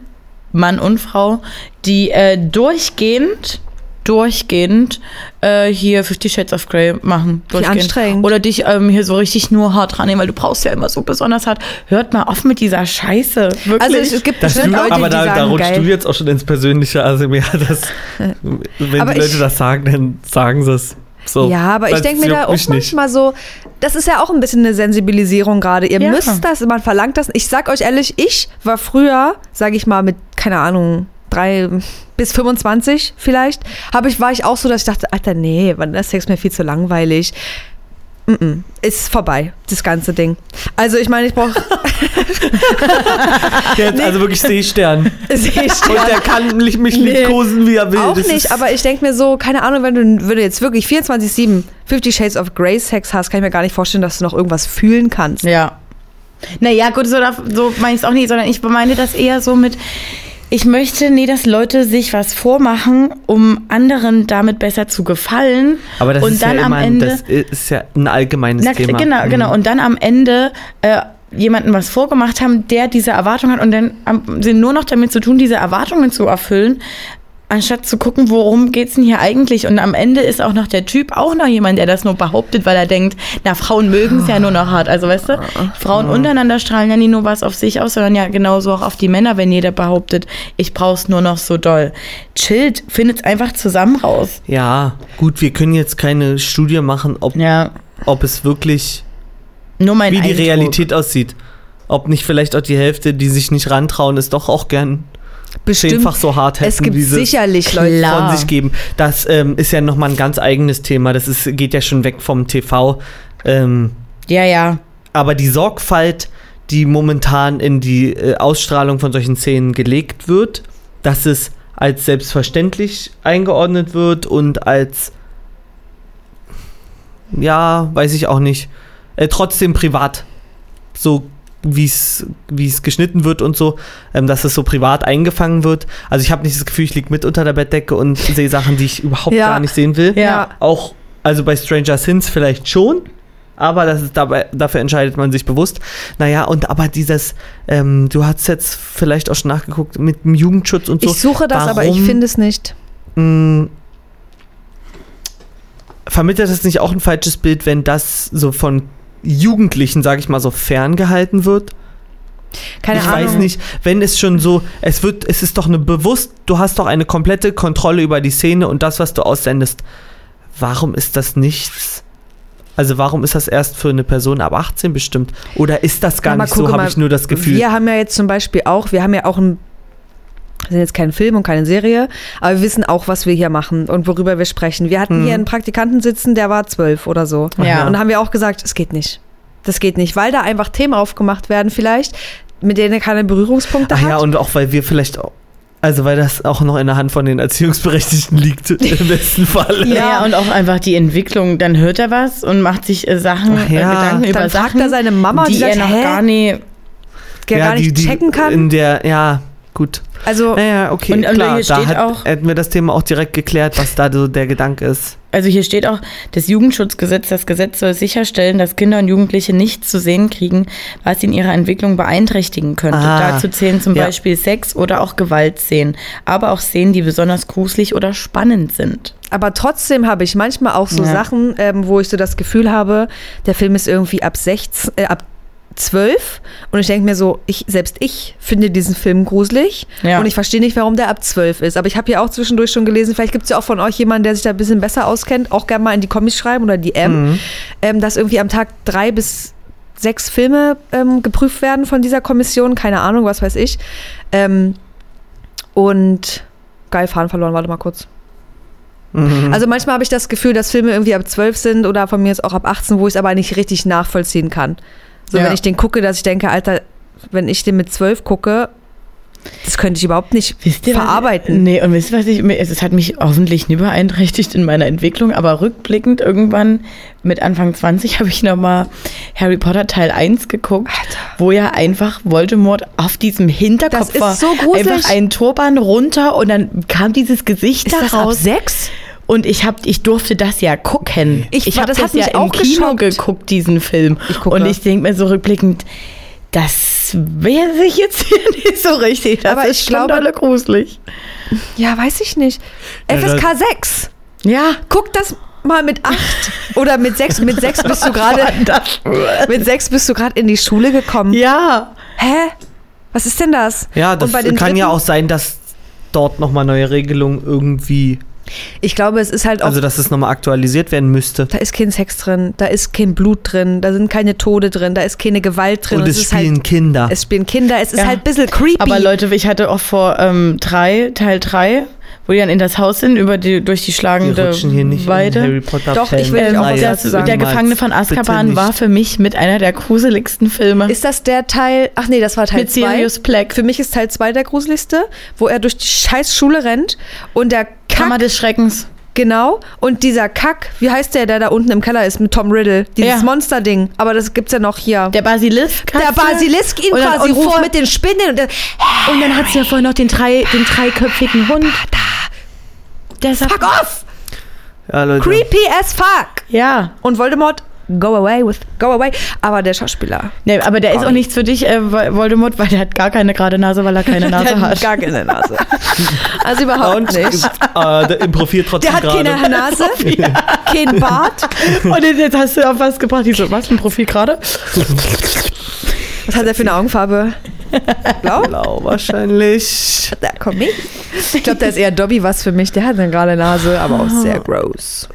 Mann und Frau, die äh, durchgehend, durchgehend äh, hier Fifty Shades of Grey machen. Durchgehend. anstrengend. Oder dich ähm, hier so richtig nur hart rannehmen, weil du brauchst ja immer so besonders hart. Hört mal auf mit dieser Scheiße. Wirklich. Also es, es gibt Das bestimmt du, Leute, aber die da, sagen, da rutscht geil. du jetzt auch schon ins Persönliche. Also mir das, wenn Aber die Leute ich- das sagen, dann sagen sie es. So, ja, aber ich denke mir da auch mich nicht. manchmal so, das ist ja auch ein bisschen eine Sensibilisierung gerade. Ihr Ja. müsst das, man verlangt das. Ich sag euch ehrlich, ich war früher, sage ich mal, mit, keine Ahnung, drei bis 25 vielleicht, habe ich, war ich auch so, dass ich dachte, Alter, nee, wann das Sex mir viel zu langweilig. Mm -mm, ist vorbei, das ganze Ding. Also ich meine, ich brauche Jetzt also wirklich Seestern. Seestern. Und der kann mich, mich Nee. liebkosen, wie er will. Auch Das nicht, ist- aber ich denke mir so, keine Ahnung, wenn du, wenn du jetzt wirklich 24-7 Fifty Shades of Grey Sex hast, kann ich mir gar nicht vorstellen, dass du noch irgendwas fühlen kannst. Ja. Naja, gut, so, darf- so meine ich es auch nicht, sondern ich meine das eher so mit, ich möchte nie, dass Leute sich was vormachen, um anderen damit besser zu gefallen. aber das und ist dann ja am ein- Ende. das ist ja ein allgemeines Na, Thema. Genau, Mhm. genau. Und dann am Ende äh, jemanden was vorgemacht haben, der diese Erwartung hat und dann haben sie nur noch damit zu tun, diese Erwartungen zu erfüllen, anstatt zu gucken, worum geht's denn hier eigentlich? Und am Ende ist auch noch der Typ auch noch jemand, der das nur behauptet, weil er denkt, na, Frauen mögen es ja nur noch hart. Also weißt du, Frauen untereinander strahlen ja nie nur was auf sich aus, sondern ja genauso auch auf die Männer, wenn jeder behauptet, ich brauch's nur noch so doll. Chillt, findet's einfach zusammen raus. Ja, gut, wir können jetzt keine Studie machen, ob, Ja. ob es wirklich Nur mein wie die Eindruck. Realität aussieht. Ob nicht vielleicht auch die Hälfte, die sich nicht rantrauen, ist doch auch gern Bestimmt. zehnfach so hart hätten, es gibt dieses sicherlich Leute. Klar. von sich geben. Das ähm, ist ja nochmal ein ganz eigenes Thema. Das ist, geht ja schon weg vom TV. Ähm, Ja, ja. aber die Sorgfalt, die momentan in die äh, Ausstrahlung von solchen Szenen gelegt wird, dass es als selbstverständlich eingeordnet wird und als ja, weiß ich auch nicht, äh, trotzdem privat so wie es es geschnitten wird und so, ähm, dass es so privat eingefangen wird. Also ich habe nicht das Gefühl, ich liege mit unter der Bettdecke und sehe Sachen, die ich überhaupt Ja. gar nicht sehen will. Ja. Auch, also bei Stranger Things vielleicht schon, aber das ist dabei, dafür entscheidet man sich bewusst. Naja, und aber dieses, ähm, du hast jetzt vielleicht auch schon nachgeguckt, mit dem Jugendschutz und so. Ich suche das, aber ich Warum, finde es nicht. mh, vermittelt das nicht auch ein falsches Bild, wenn das so von Jugendlichen, sage ich mal, so ferngehalten wird? Keine ich Ahnung. weiß nicht, wenn es schon so, es wird, es ist doch eine bewusst, du hast doch eine komplette Kontrolle über die Szene und das, was du aussendest. Warum ist das nichts? Also warum ist das erst für eine Person ab 18 bestimmt? Oder ist das gar Ja, nicht so, habe ich nur das Gefühl. Wir haben ja jetzt zum Beispiel auch, wir haben ja auch ein, wir sind jetzt kein Film und keine Serie, aber wir wissen auch, was wir hier machen und worüber wir sprechen. Wir hatten Mhm. hier einen Praktikanten sitzen, der war zwölf oder so. Ja. Und da haben wir auch gesagt, es geht nicht. Das geht nicht, weil da einfach Themen aufgemacht werden vielleicht, mit denen er keine Berührungspunkte Ach hat. ja, und auch weil wir vielleicht auch, also weil das auch noch in der Hand von den Erziehungsberechtigten liegt, im besten Fall. Ja. ja, und auch einfach die Entwicklung. Dann hört er was und macht sich äh, Sachen, Ach ja. äh, Gedanken über Dann fragt Sachen, er seine Mama, die die sagt, er noch hä? gar nie. der gar nicht checken kann. In der, ja, gut. Also, Naja, okay, Und- und klar, hier da steht hat, auch- hätten wir das Thema auch direkt geklärt, was da so der Gedanke ist. Also hier steht auch, das Jugendschutzgesetz, das Gesetz soll sicherstellen, dass Kinder und Jugendliche nichts zu sehen kriegen, was sie in ihrer Entwicklung beeinträchtigen könnte. Ah, Dazu zählen zum ja. Beispiel Sex oder auch Gewaltszenen, aber auch Szenen, die besonders gruselig oder spannend sind. aber trotzdem habe ich manchmal auch so Ja. Sachen, ähm, wo ich so das Gefühl habe, der Film ist irgendwie ab 16, äh, ab 12 und ich denke mir so, ich, selbst ich finde diesen Film gruselig Ja. und ich verstehe nicht, warum der ab 12 ist. Aber ich habe ja auch zwischendurch schon gelesen, vielleicht gibt es ja auch von euch jemanden, der sich da ein bisschen besser auskennt, auch gerne mal in die Kommis schreiben oder die M, Mhm. ähm, dass irgendwie am Tag drei bis sechs Filme ähm, geprüft werden von dieser Kommission, keine Ahnung, was weiß ich. Ähm, und geil, Fahren verloren, warte mal kurz. Mhm. Also manchmal habe ich das Gefühl, dass Filme irgendwie ab 12 sind oder von mir ist auch ab 18, wo ich es aber nicht richtig nachvollziehen kann. So, Ja. wenn ich den gucke, dass ich denke, Alter, wenn ich den mit 12 gucke, das könnte ich überhaupt nicht ihr, was- verarbeiten. Nee, und wisst ihr, was ich, es hat mich hoffentlich nie beeinträchtigt in meiner Entwicklung, aber rückblickend irgendwann mit Anfang 20 habe ich nochmal Harry Potter Teil 1 geguckt, wo ja einfach Voldemort auf diesem Hinterkopf Das ist war. so gruselig. Einfach ein Turban runter und dann kam dieses Gesicht Ist da das ab raus. 6? Und ich hab, ich durfte das ja gucken. Ich- ich habe das das, ja auch im Kino geschockt. geguckt, diesen Film. Ich. Und ich denke mir so rückblickend, das wäre sich jetzt hier nicht so richtig. Das Aber ist ich schon glaube- dolle gruselig. Ja, weiß ich nicht. Ja, FSK 6. Ja. Guck das mal mit 8 oder mit 6. Mit 6 bist du gerade mit 6 bist du gerade in die Schule gekommen. Ja. Hä? Was ist denn das? ja, das Und bei den kann ja auch sein, dass dort nochmal neue Regelungen irgendwie, Ich glaube, es ist halt auch also dass es nochmal aktualisiert werden müsste. Da ist kein Sex drin, da ist kein Blut drin, da sind keine Tode drin, da ist keine Gewalt drin. Und es ist spielen halt, Kinder. Es spielen Kinder, es ist Ja. halt ein bisschen creepy. Aber Leute, ich hatte auch vor ähm, drei, Teil 3, wo die dann in das Haus sind, über die, durch die schlagende rutschen hier nicht in Weide. Harry Potter Doch, ich will auch was das, dazu sagen. der Gefangene von Azkaban war für mich mit einer der gruseligsten Filme. ist das der Teil, ach nee, das war Teil mit 2. Sirius Black. Für mich ist Teil 2 der gruseligste, wo er durch die scheiß Schule rennt und der Kammer Kack, des Schreckens. genau, und dieser Kack, wie heißt der, der da unten im Keller ist mit Tom Riddle, dieses Ja. Monster-Ding, aber das gibt's ja noch hier. Der Basilisk. Der. Basilisk ihn Und dann- quasi und ruft vor- mit den Spinnen und der, Und dann hat sie ja vorhin noch den, drei, den dreiköpfigen Hund. Der sagt, fuck off! Ja, Leute. Creepy as fuck! Ja. Und Voldemort, go away with, go away. Aber der Schauspieler, Nee, aber der ist auch nichts für dich, äh, Voldemort, weil der hat gar keine gerade Nase, weil er keine Nase der hat. hat gar keine Nase. Also überhaupt Und nicht. äh, der im Profil trotzdem Der hat gerade. keine Nase, kein Bart. Und jetzt hast du auf was gebracht. Ich so, was, ein Profil gerade? Was hat er für eine Augenfarbe? Blau? Blau wahrscheinlich. Da komm ich. Ich glaube, da ist eher Dobby was für mich. Der hat eine gerade Nase, aber auch sehr gross.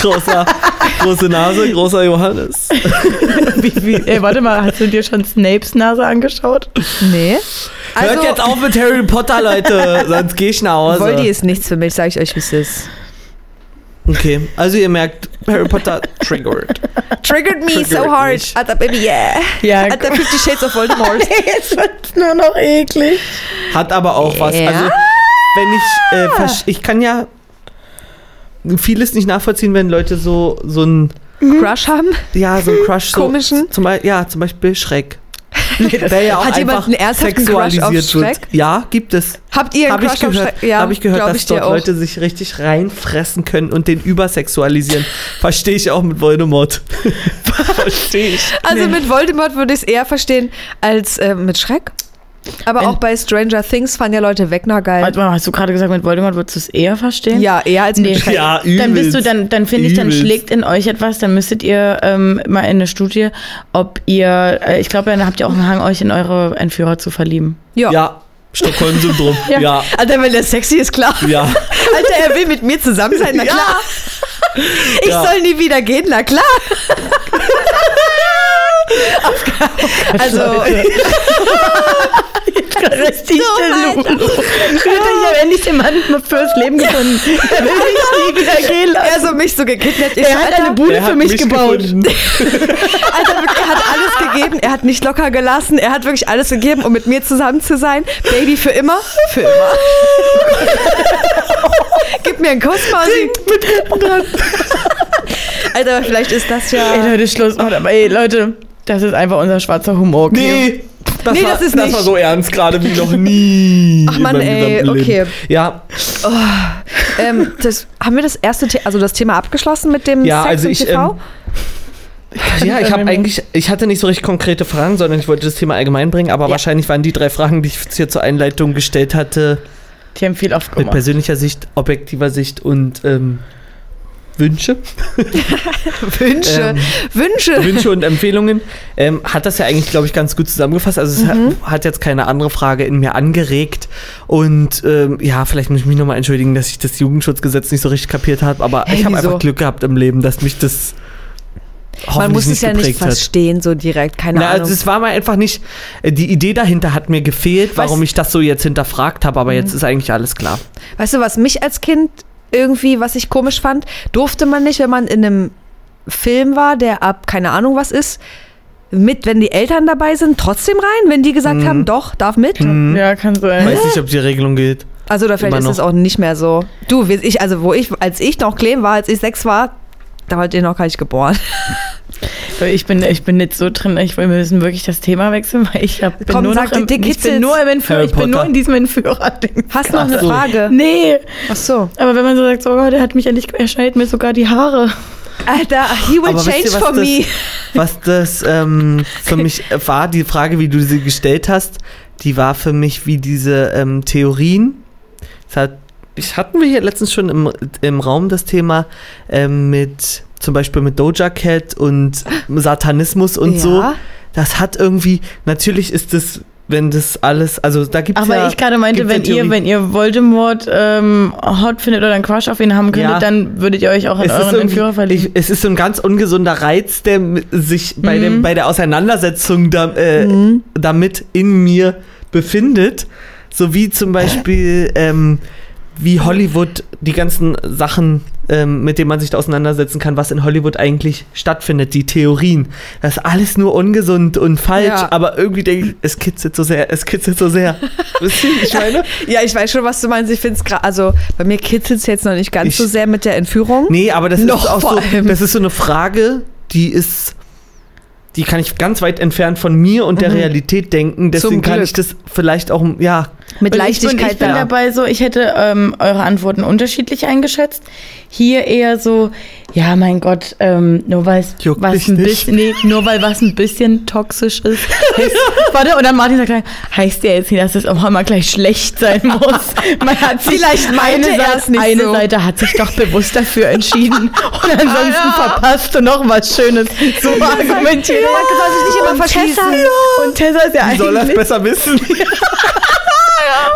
Großer. Große Nase, großer Johannes. Wie, wie, ey, warte mal, hast du dir schon Snapes Nase angeschaut? Nee. Also, Hört jetzt auf mit Harry Potter, Leute, sonst geh ich nach Hause. Voldy ist nichts für mich, sag ich euch, wie es ist. Okay, also ihr merkt, Harry Potter triggered. Triggered me Triggered so hard. mich. Alter, baby, yeah. Ja, Alter, Fifty Shades of Voldemort. Jetzt wird's nur noch eklig. Hat aber auch was. Ja. Also, wenn ich, äh, ich kann ja vieles nicht nachvollziehen, wenn Leute so, so ein, Crush haben? ja, so ein Crush so, Komischen? Zum ja, zum Beispiel Schreck. Der ja auch Hat jemand einen ernsthaften Crush auf sexualisiert wird. Schreck? Ja, gibt es. Habt ihr einen Habe ich Crush auf Schreck? Ja, hab ich gehört dass ich dort auch. Leute sich richtig reinfressen können und den übersexualisieren. Verstehe ich auch mit Voldemort. Verstehe ich. Also mit Voldemort würde ich es eher verstehen als äh, mit Schreck. Aber Wenn- auch bei Stranger Things fanden ja Leute Wegner geil. Warte mal, hast du gerade gesagt, mit Voldemort würdest du es eher verstehen? Ja, eher als mit Nee. Schreck. Ja, Dann bist du, übelst. dann, dann finde ich, dann Übelst. schlägt in euch etwas, dann müsstet ihr ähm, mal in eine Studie, ob ihr, äh, ich glaube, dann habt ihr auch einen Hang, euch in eure Entführer zu verlieben. Ja. Ja, Stockholm-Syndrom. Ja. ja. Alter, wenn der sexy ist, klar. Ja. Alter, er will mit mir zusammen sein, na Ja. klar. Ich Ja. soll nie wieder gehen, na klar. Also, Richtig, der Lulu. Ich habe endlich den Mann fürs Leben gefunden. Er will mich nie wieder gehen lassen. er so mich so gekidnappt. Ich Er so, hat Alter, eine Bude für hat mich, gebaut. Alter, wirklich, er hat alles gegeben. Er hat nicht locker gelassen. Er hat wirklich alles gegeben, um mit mir zusammen zu sein. Baby, für immer? Für immer. Gib mir einen Kuss, Mausi. Mit Rippen dran. Alter, vielleicht ist das ja... Ey, Leute, Schluss. macht. Aber ey, Leute, das ist einfach unser schwarzer Humor. okay? Nee. Das, Nee, war, das ist das nicht. war so ernst gerade wie noch nie. Ach meinem ey, okay. Ja, Ähm, das, haben wir das erste, The also das Thema abgeschlossen mit dem Ja, Sex also ich, TV? ja, ich habe Ähm, eigentlich, ich hatte nicht so richtig konkrete Fragen, sondern ich wollte das Thema allgemein bringen, aber Ja. wahrscheinlich waren die drei Fragen, die ich jetzt hier zur Einleitung gestellt hatte, Die haben viel mit aufgemacht. persönlicher Sicht, objektiver Sicht und ähm, Wünsche, Wünsche, ähm, Wünsche. Wünsche und Empfehlungen, ähm, hat das ja eigentlich, glaube ich, ganz gut zusammengefasst. Also es hat, hat jetzt keine andere Frage in mir angeregt. Und ähm, ja, vielleicht muss ich mich nochmal entschuldigen, dass ich das Jugendschutzgesetz nicht so richtig kapiert habe, aber Hey, ich habe einfach Glück gehabt im Leben, dass mich das Man muss es ja nicht geprägt hat. verstehen, so direkt, keine Na, Ahnung. also es war mal einfach nicht, äh, die Idee dahinter hat mir gefehlt, warum ich das so jetzt hinterfragt habe, aber Mhm. jetzt ist eigentlich alles klar. Weißt du, was mich als Kind irgendwie, was ich komisch fand, durfte man nicht, wenn man in einem Film war, der ab keine Ahnung was ist, mit, wenn die Eltern dabei sind, trotzdem rein, wenn die gesagt Mhm. haben, doch, darf mit. Ja, kann sein. Weiß nicht, ob die Regelung gilt. Also oder vielleicht ist es auch nicht mehr so. Du, ich, also wo ich, als ich noch klein war, als ich sechs war, da wart ihr noch gar nicht geboren. Ich bin, ich bin nicht so drin. Ich, wir müssen wirklich das Thema wechseln, weil ich hab, bin Komm, nur sag noch im, ich bin nur im Entführer. Ich bin nur in diesem Entführer-Ding. Hast du noch eine. Frage? Nee, Ach so. aber wenn man so sagt, so, oh, der hat mich endlich, er schneidet mir sogar die Haare. Alter, he will Aber ihr, change was for das- me. Was das ähm, für mich war, die Frage, wie du sie gestellt hast, die war für mich wie diese ähm, Theorien. Das hat, ich, hatten wir hier letztens schon im, im Raum das Thema ähm, mit zum Beispiel mit Doja Cat und Satanismus und Ja. so. Das hat irgendwie, natürlich ist das, wenn das alles, also da gibt es Aber ja, ich gerade meinte, wenn ihr, wenn ihr Voldemort ähm, hot findet oder einen Crush auf ihn haben könntet, Ja. dann würdet ihr euch auch in es euren Entführer verlieben. es ist so ein ganz ungesunder Reiz, der sich bei, Mhm. dem, bei der Auseinandersetzung da, äh, damit in mir befindet. So wie zum Beispiel, ähm, wie Hollywood die ganzen Sachen, ähm, mit denen man sich da auseinandersetzen kann, was in Hollywood eigentlich stattfindet, die Theorien. Das ist alles nur ungesund und falsch, Ja. aber irgendwie denke ich, es kitzelt so sehr, es kitzelt so sehr. Wisst ihr, wie ich meine? Ja, ich weiß schon, was du meinst. Ich finde es gerade, also bei mir kitzelt es jetzt noch nicht ganz Ich- so sehr mit der Entführung. Nee, aber das Noch ist auch so, allem. das ist so eine Frage, die ist, die kann ich ganz weit entfernt von mir und der Realität denken. Deswegen kann ich das vielleicht auch, ja, Mit Und Leichtigkeit Ich bin, ich bin da. dabei so, ich hätte ähm, eure Antworten unterschiedlich eingeschätzt. Hier eher so, ja, mein Gott, ähm, nur weil es was ein bisschen, nee, nur weil was ein bisschen toxisch ist. Heißt, warte, und dann Martin sagt gleich, heißt ja jetzt nicht, dass es auch immer gleich schlecht sein muss. Man hat sich Vielleicht meinte eine, er Seite, eine so. Seite hat sich doch bewusst dafür entschieden und ansonsten verpasst du noch was Schönes. So argumentiert. Marke soll sich nicht immer Und. Tessa, und Tessa ist ja die soll das eigentlich besser wissen.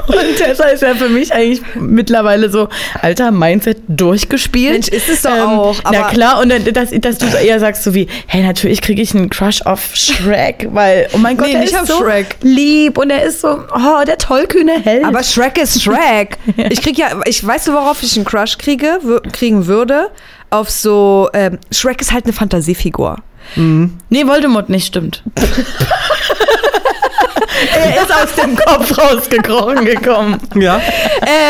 Und deshalb ist ja für mich eigentlich mittlerweile so, alter, Mindset durchgespielt. Mensch, ist es doch auch, Na klar, und dann, dass, dass du eher sagst so wie, hey, natürlich kriege ich einen Crush auf Shrek, weil, oh mein Gott, Nee, der nicht ist so Shrek. lieb und er ist so, oh, der tollkühne Held. Aber Shrek ist Shrek. Ich krieg ja, ich weiß du, worauf ich einen Crush kriege, kriegen würde. Auf so, ähm, Shrek ist halt eine Fantasiefigur. nee, Voldemort nicht, stimmt. er ist aus dem Kopf rausgekrochen gekommen. Ja.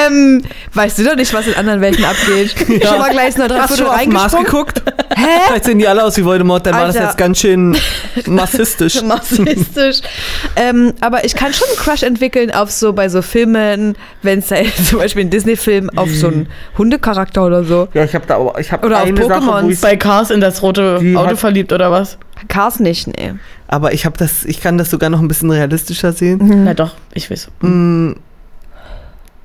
Ähm, weißt du doch nicht, was in anderen Welten abgeht. Schon mal gleich eine Hast du Dreiviertel auf Mars geguckt? Hä? Vielleicht sehen die alle aus wie Voldemort, dann war das Alter. jetzt ganz schön massistisch. Massistisch. ähm, aber ich kann schon einen Crush entwickeln auf so bei so Filmen, wenn es zum Beispiel ein Disney-Film auf so einen Hundecharakter oder so. Ja, ich habe da aber ich habe Oder auf eine Sache, Pokémon. wo ich, Bei Cars in das rote Auto hat- verliebt oder was? Cars nicht, nee. Aber ich habe das ich kann das sogar noch ein bisschen realistischer sehen. Na doch, ich weiß. Mm,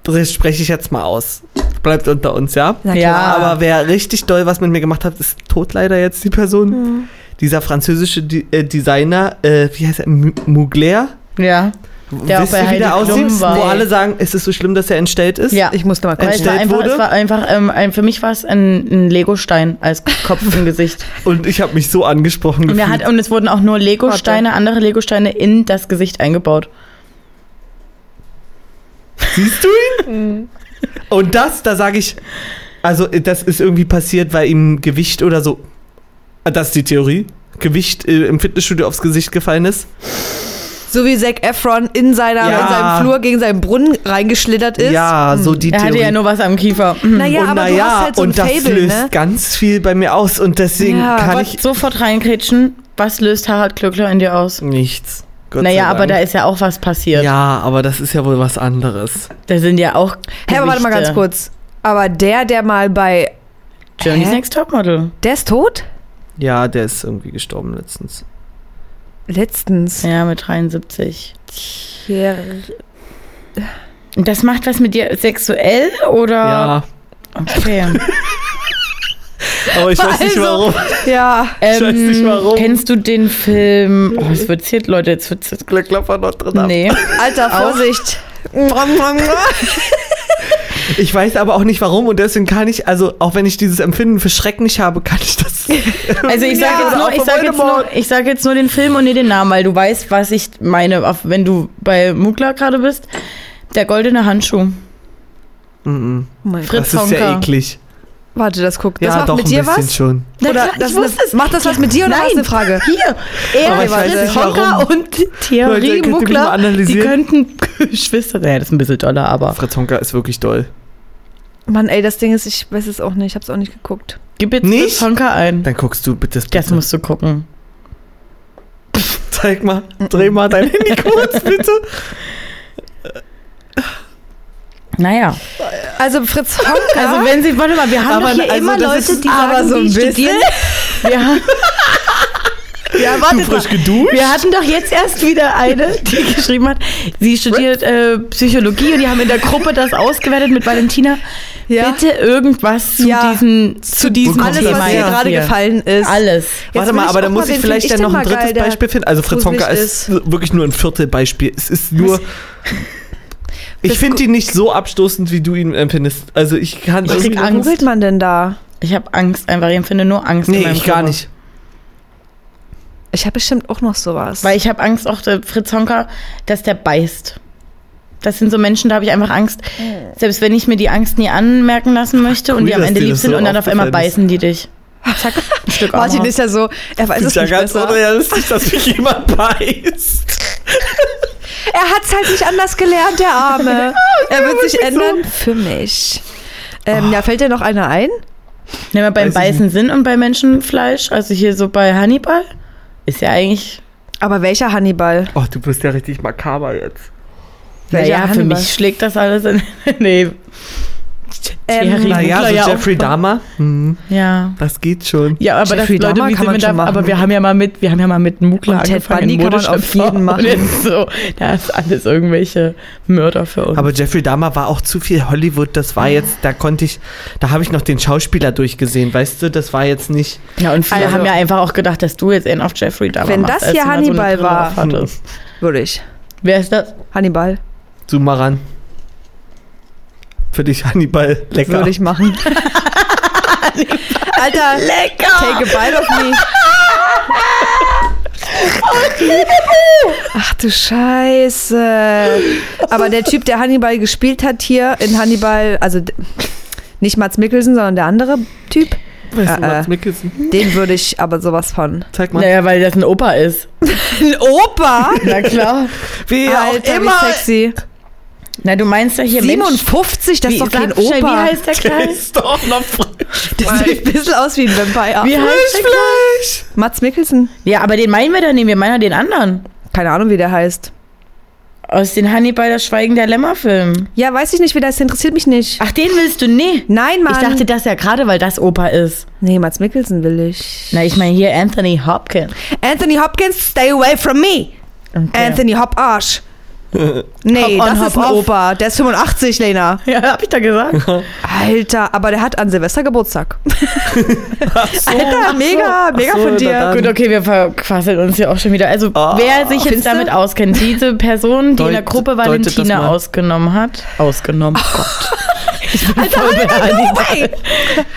Das spreche ich jetzt mal aus. Bleibt unter uns, ja? Na Ja. klar. Aber wer richtig doll was mit mir gemacht hat, ist tot leider jetzt die Person. Dieser französische äh, Designer, äh, wie heißt er? M Mugler? Ja. Der auch Wisst bei ihr, wie Heidi der aussieht? War. Wo alle sagen, ist es so schlimm, dass er entstellt ist? Ja. Ich musste mal Weil kurz. es war entstellt einfach, wurde? es war einfach ähm, ein, für mich war es ein, ein Lego-Stein als Kopf im Gesicht. Und ich habe mich so angesprochen Und, gefühlt. hat, und es wurden auch nur Lego-Steine, andere Lego-Steine in das Gesicht eingebaut. Siehst du ihn? Und das, da sage ich, also äh, das ist irgendwie passiert, weil ihm Gewicht oder so, äh, das ist die Theorie, Gewicht äh, im Fitnessstudio aufs Gesicht gefallen ist. So wie Zac Efron in, seiner, Ja. in seinem Flur gegen seinen Brunnen reingeschlittert ist. Ja, so die Er hatte Theorie. ja nur was am Kiefer. Naja, und aber du naja, hast halt so ein und das Fable, löst ne? ganz viel bei mir aus und deswegen Ja. kann Aber ich sofort reingrätschen. Was löst Harald Glöckler in dir aus? nichts. Gott naja, aber da ist ja auch was passiert. Ja, aber das ist ja wohl was anderes. Da sind ja auch. Hä, aber warte mal ganz kurz. Aber der, der mal bei. Journey's? Next Topmodel. Der ist tot? Ja, der ist irgendwie gestorben letztens. Letztens. Ja, mit 73. Ja. Und das macht was mit dir sexuell oder? Ja, Okay. aber ich weiß nicht Also- warum. ja. weiß nicht Ähm, warum. Kennst du den Film? Oh, es wird jetzt, Leute, jetzt wird's jetzt. Glöckler von Notre Dame. Nee. Alter, Vorsicht. Ich weiß aber auch nicht warum und deswegen kann ich, also auch wenn ich dieses Empfinden für Schreck nicht habe, kann ich das. Also ich sage Ja, jetzt, nur, ich sag jetzt, nur, Voldemort. ich sag jetzt nur den Film und nicht den Namen, weil du weißt, was ich meine, wenn du bei Mugler gerade bist. Der goldene Handschuh. Mhm. Oh mein Fritz Das ist ja Honka. eklig. Warte, das guckt. Das ja, macht doch mit ein dir bisschen was? schon. Oder klar, das ich ist wusste eine- es. macht das was mit dir oder Nein. was eine Frage? Hier, er, Aber ich weiß Fritz Honka und Leute, mich mal Mugler, die könnten Geschwister sein. Ja, das ist ein bisschen doller, aber Fritz Honka ist wirklich doll. Mann, ey, das Ding ist, ich weiß es auch nicht. Ich hab's auch nicht geguckt. gib jetzt Nicht? Fritz Honka ein. Dann guckst du bitte. Das bitte. musst du gucken. Zeig mal, dreh mal dein Handy kurz, bitte. Naja, Also Fritz Honka. also wenn sie, warte mal, wir haben Aber doch hier also immer Leute, ist die aber sagen, so ein die bisschen. studieren. Wir haben, ja, Du warte frisch geduscht? Wir hatten doch jetzt erst wieder eine, die geschrieben hat, sie studiert äh, Psychologie und die haben in der Gruppe das ausgewertet mit Valentina. Ja. Bitte irgendwas zu Ja. diesen, zu diesem Alles, das was Thema dir jetzt gerade gefallen ist. Alles. Warte will mal, ich aber da muss ich vielleicht find dann noch ein drittes geil, Beispiel finden. Also Fritz Honka ist wirklich nur ein Viertelbeispiel. Es ist nur. Ich finde ihn nicht so abstoßend, wie du ihn empfindest. Also ich kann Ich krieg Was Angst. googelt man denn da? Ich habe Angst einfach. Ich empfinde nur Angst in Nee, meinem ich gar Körper. nicht. Ich habe bestimmt auch noch sowas. Weil ich habe Angst, auch der Fritz Honka, dass der beißt. Das sind so Menschen, da habe ich einfach Angst. Selbst wenn ich mir die Angst nie anmerken lassen möchte und Cool, die am Ende lieb sind so und dann auf einmal beißen die dich. Zack, ein Stück Martin Armhaut. ist ja so, er weiß Das es ist ja nicht ganz besser. unrealistisch, dass mich jemand beißt. Er hat's halt nicht anders gelernt, der Arme. er wird sich ändern für mich. Ähm, Ja, fällt dir noch einer ein? Nehmen wir beim Weiß ich Beißen Sinn und bei Menschenfleisch, also hier so bei Hannibal, ist ja eigentlich, Aber welcher Hannibal? Oh, du bist ja richtig makaber jetzt. Welcher naja, für Hannibal? mich schlägt das alles in, nee. Ähm, Naja, so ja Jeffrey Dahmer. Hm, Ja. das geht schon. Ja, aber Jeffrey das, Leute, Dahmer kann man wir schon da, machen. aber wir haben ja mal mit, wir haben ja mal mit Mugler Und Ted angefangen. Bundy kann man auf jeden machen. So, da ist alles irgendwelche Mörder für uns. Aber Jeffrey Dahmer war auch zu viel Hollywood. Das war jetzt, da konnte ich, da habe ich noch den Schauspieler durchgesehen, weißt du? Das war jetzt nicht. ja, und viele Also- haben ja einfach auch gedacht, dass du jetzt einen auf Jeffrey Dahmer Wenn machst, das hier so Hannibal Brille war. hattest. Würde ich. Wer ist das? Hannibal. Zoom mal ran. Für dich Hannibal lecker. Würde ich machen. Alter, Lecker! take a bite of me. Ach du Scheiße. Aber der Typ, der Hannibal gespielt hat hier in Hannibal, also nicht Mats Mikkelsen, sondern der andere Typ, Weißt du, Äh, Mats. Mikkelsen? den würde ich aber sowas von. Zeig mal. Naja, weil das ein Opa ist. Ein Opa? Na klar. Wie Alter, wie sexy. Na, du meinst ja hier Mensch, 57, das ist doch kein Opa. Wie heißt der Der Kleine? ist doch noch frisch. Der sieht ein bisschen aus wie ein Vampire. Wie heißt der? Frischfleisch. Mats Mikkelsen. Ja, aber den meinen wir doch nicht, wir meinen ja den anderen. Keine Ahnung, wie der heißt. Aus den Hannibal, das Schweigen der Lämmer-Filmen. Ja, weiß ich nicht, wie ist. Interessiert mich nicht. Ach, den willst du? Nee. Nein, Mann. Ich dachte das ja gerade, weil das Opa ist. nee, Mats Mikkelsen will ich. Na, ich meine hier Anthony Hopkins. Anthony Hopkins, stay away from me. Okay. Anthony Hop Arsch. Nee, Hop on, das hop ist ein off. Opa. Der ist 85, Lena. Ja, hab ich da gesagt. Alter, aber der hat an Silvester Geburtstag. Alter, ach so. mega, mega Ach so, von dir. Gut, okay, wir verquasseln uns ja auch schon wieder. Also, Ah, wer sich jetzt damit auskennt, diese Person, die in der Deut- Gruppe Valentina ausgenommen hat, ausgenommen, oh Gott, Alter, Alter, no way.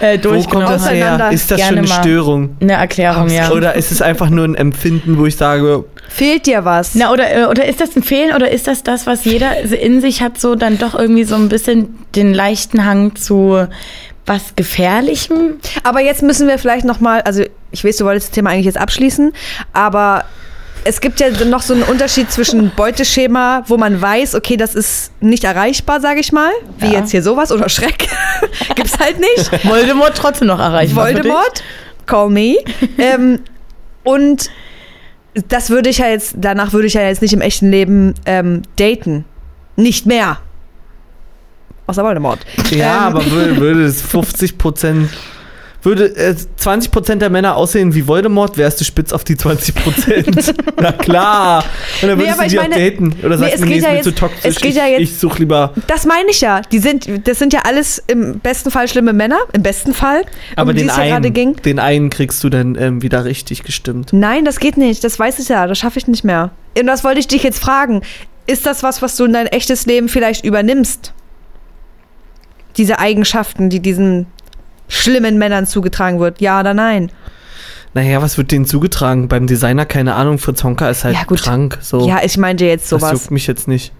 äh, Wo kommt das her? Ist das Gerne schon eine. Störung? Eine Erklärung, ja. Oder ist es einfach nur ein Empfinden, wo ich sage, Fehlt dir was? Na, oder, äh, oder ist das ein Fehlen oder ist das das, was jeder in sich hat, so dann doch irgendwie so ein bisschen den leichten Hang zu was Gefährlichem? Aber jetzt müssen wir vielleicht noch mal, also ich weiß, du wolltest das Thema eigentlich jetzt abschließen, aber es gibt ja noch so einen Unterschied zwischen Beuteschema, wo man weiß, okay, das ist nicht erreichbar, sage ich mal, wie Ja. jetzt hier sowas oder Schreck, gibt's halt nicht. Voldemort trotzdem noch erreichbar. Voldemort, call me. ähm, und das würde ich ja jetzt, danach würde ich ja jetzt nicht im echten Leben ähm, daten. Nicht mehr. Außer Voldemort. ja, Ähm. aber würde, würde es 50 Prozent, würde äh, 20 Prozent der Männer aussehen wie Voldemort, wärst du spitz auf die 20 Prozent. Na klar. Und dann Nee, würdest aber du ich die auch meine- daten. Oder Nee, sagst es du, nee, ja mir jetzt- zu toxisch. es geht ich, ja jetzt- ich suche lieber. Das meine ich ja. Die sind, das sind ja alles im besten Fall schlimme Männer. Im besten Fall. Aber um den einen, ging. den einen kriegst du dann ähm, wieder richtig gestimmt. Nein, das geht nicht. Das weiß ich ja. Das schaffe ich nicht mehr. Und das wollte ich dich jetzt fragen. Ist das was, was du in dein echtes Leben vielleicht übernimmst? Diese Eigenschaften, die diesen schlimmen Männern zugetragen wird. Ja oder nein? Naja, was wird denen zugetragen? Beim Designer, keine Ahnung, Fritz Honka ist halt Ja, gut. krank. So. Ja, ich meinte jetzt das sowas. juckt mich jetzt nicht.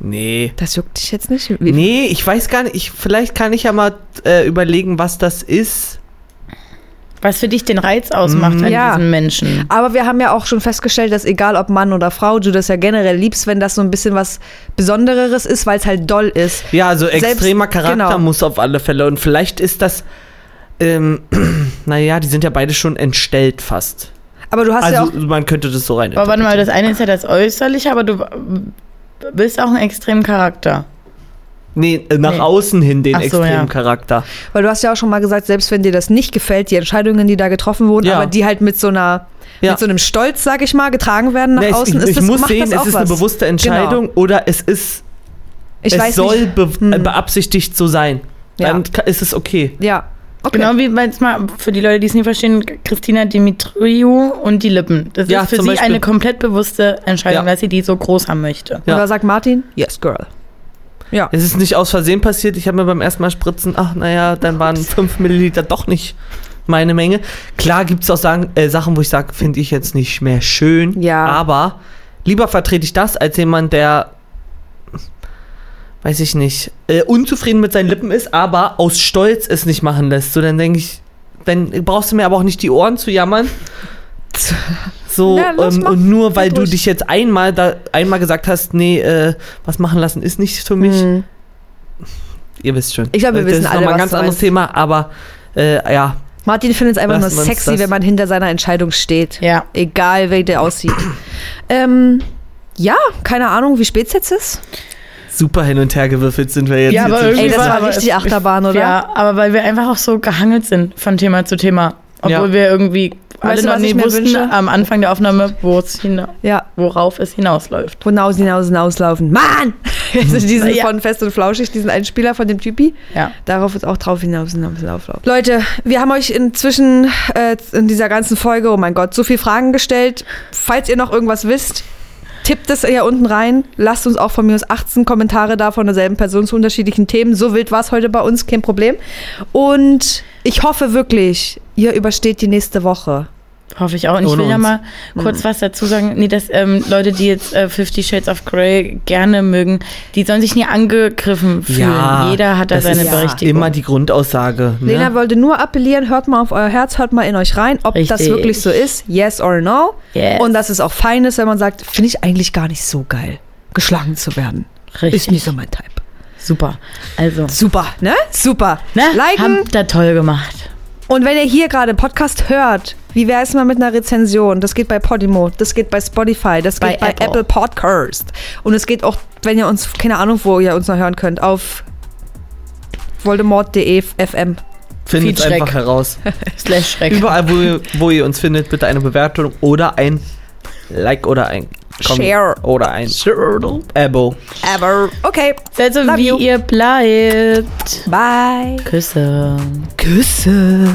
Nee. Das juckt dich jetzt nicht? Wie- Nee, ich weiß gar nicht. Ich, vielleicht kann ich ja mal äh, überlegen, was das ist. Was für dich den Reiz ausmacht Mhm. an Ja. diesem Menschen. Aber wir haben ja auch schon festgestellt, dass egal ob Mann oder Frau, du das ja generell liebst, wenn das so ein bisschen was Besondereres ist, weil es halt doll ist. Ja, also Selbst- extremer Charakter genau. muss auf alle Fälle. Und vielleicht ist das. Ähm, naja, die sind ja beide schon entstellt fast. Aber du hast ja Also auch. man könnte das so rein. Aber warte mal, das eine ist ja das Äußerliche, aber du bist auch einen extremen Charakter. Nee, äh, nach Nee. außen hin den so, extremen ja. Charakter. Weil du hast ja auch schon mal gesagt, selbst wenn dir das nicht gefällt, die Entscheidungen, die da getroffen wurden, Ja. aber die halt mit so einer, Ja. mit so einem Stolz, sag ich mal, getragen werden nach Nee, es- außen, ich ist ich das, muss macht sehen, das es auch ist was. eine bewusste Entscheidung oder es ist. Ich es weiß soll nicht. be Hm. beabsichtigt so sein. Ja. Dann ist es okay. Ja. Okay. Genau wie jetzt mal für die Leute, die es nicht verstehen, Christina Dimitriou und die Lippen. Das Ja, ist für sie Beispiel. eine komplett bewusste Entscheidung, Ja. dass sie die so groß haben möchte. Da sagt Martin, yes, girl. Ja. Es ist nicht aus Versehen passiert. Ich habe mir beim ersten Mal spritzen, ach naja, dann waren 5 Milliliter doch nicht meine Menge. Klar gibt es auch sagen, äh, Sachen, wo ich sage, finde ich jetzt nicht mehr schön. Ja. Aber lieber vertrete ich das als jemand, der, weiß ich nicht, äh, unzufrieden mit seinen Lippen ist, aber aus Stolz es nicht machen lässt. So, dann denke ich, dann brauchst du mir aber auch nicht die Ohren zu jammern. So, Ja, los, ähm, und nur weil du dich jetzt einmal da einmal gesagt hast, nee, äh, was machen lassen ist nicht für mich. Hm. Ihr wisst schon. Ich glaube, wir das wissen ist alle, nochmal ein ganz anderes. Thema, aber äh, ja. Martin findet es einfach Lassen nur sexy, das- wenn man hinter seiner Entscheidung steht. Ja. Egal, wie der aussieht. ähm, ja, keine Ahnung, wie spät es jetzt ist. Super hin und her gewürfelt sind wir jetzt. Ja, aber jetzt Ey, das war- richtig Achterbahn, oder? Ja, aber weil wir einfach auch so gehangelt sind von Thema zu Thema. Obwohl Ja. wir irgendwie alle du, noch nie wussten wünsche? am Anfang der Aufnahme, Ja, worauf es hinausläuft. hinaus, hinaus, hinauslaufen. Mann! Also diesen Ja. von Fest und Flauschig, diesen Einspieler von dem Typi. Ja. Darauf ist auch drauf hinaus, hinaus, hinaus. Leute, wir haben euch inzwischen äh, in dieser ganzen Folge, oh mein Gott, so viele Fragen gestellt. Falls ihr noch irgendwas wisst, tippt es ja unten rein. Lasst uns auch von mir aus 18 Kommentare da von derselben Person zu unterschiedlichen Themen. So wild war es heute bei uns, kein Problem. Und ich hoffe wirklich, ihr übersteht die nächste Woche. Hoffe ich auch. Und ich will ja mal kurz was dazu sagen. Nee, dass ähm, Leute, die jetzt äh, Fifty Shades of Grey gerne mögen, die sollen sich nie angegriffen fühlen. Ja, Jeder hat da das seine ist Berechtigung. Immer die Grundaussage. Ne? Lena wollte nur appellieren, hört mal auf euer Herz, hört mal in euch rein, ob das Richtig. wirklich so ist, yes or no. Yes. Und dass es auch fein ist, wenn man sagt, finde ich eigentlich gar nicht so geil, geschlagen zu werden. Richtig. Ist nicht so mein Type. Super. Also, Super, ne? Super. ne? Liken. Habt ihr toll gemacht. Und wenn ihr hier gerade einen Podcast hört, wie wäre es mal mit einer Rezension? Das geht bei Podimo, das geht bei Spotify, das Bei geht bei Apple. Apple, Podcast. Und es geht auch, wenn ihr uns, keine Ahnung, wo ihr uns noch hören könnt, auf voldemort.de FM. Findet es einfach heraus. Slash Schreck. Überall, wo ihr, wo ihr uns findet, bitte eine Bewertung oder ein Like oder ein Share. oder ein Abo. Ever. Okay. Seid so, Love wie you. ihr bleibt. Bye. Küsse. Küsse.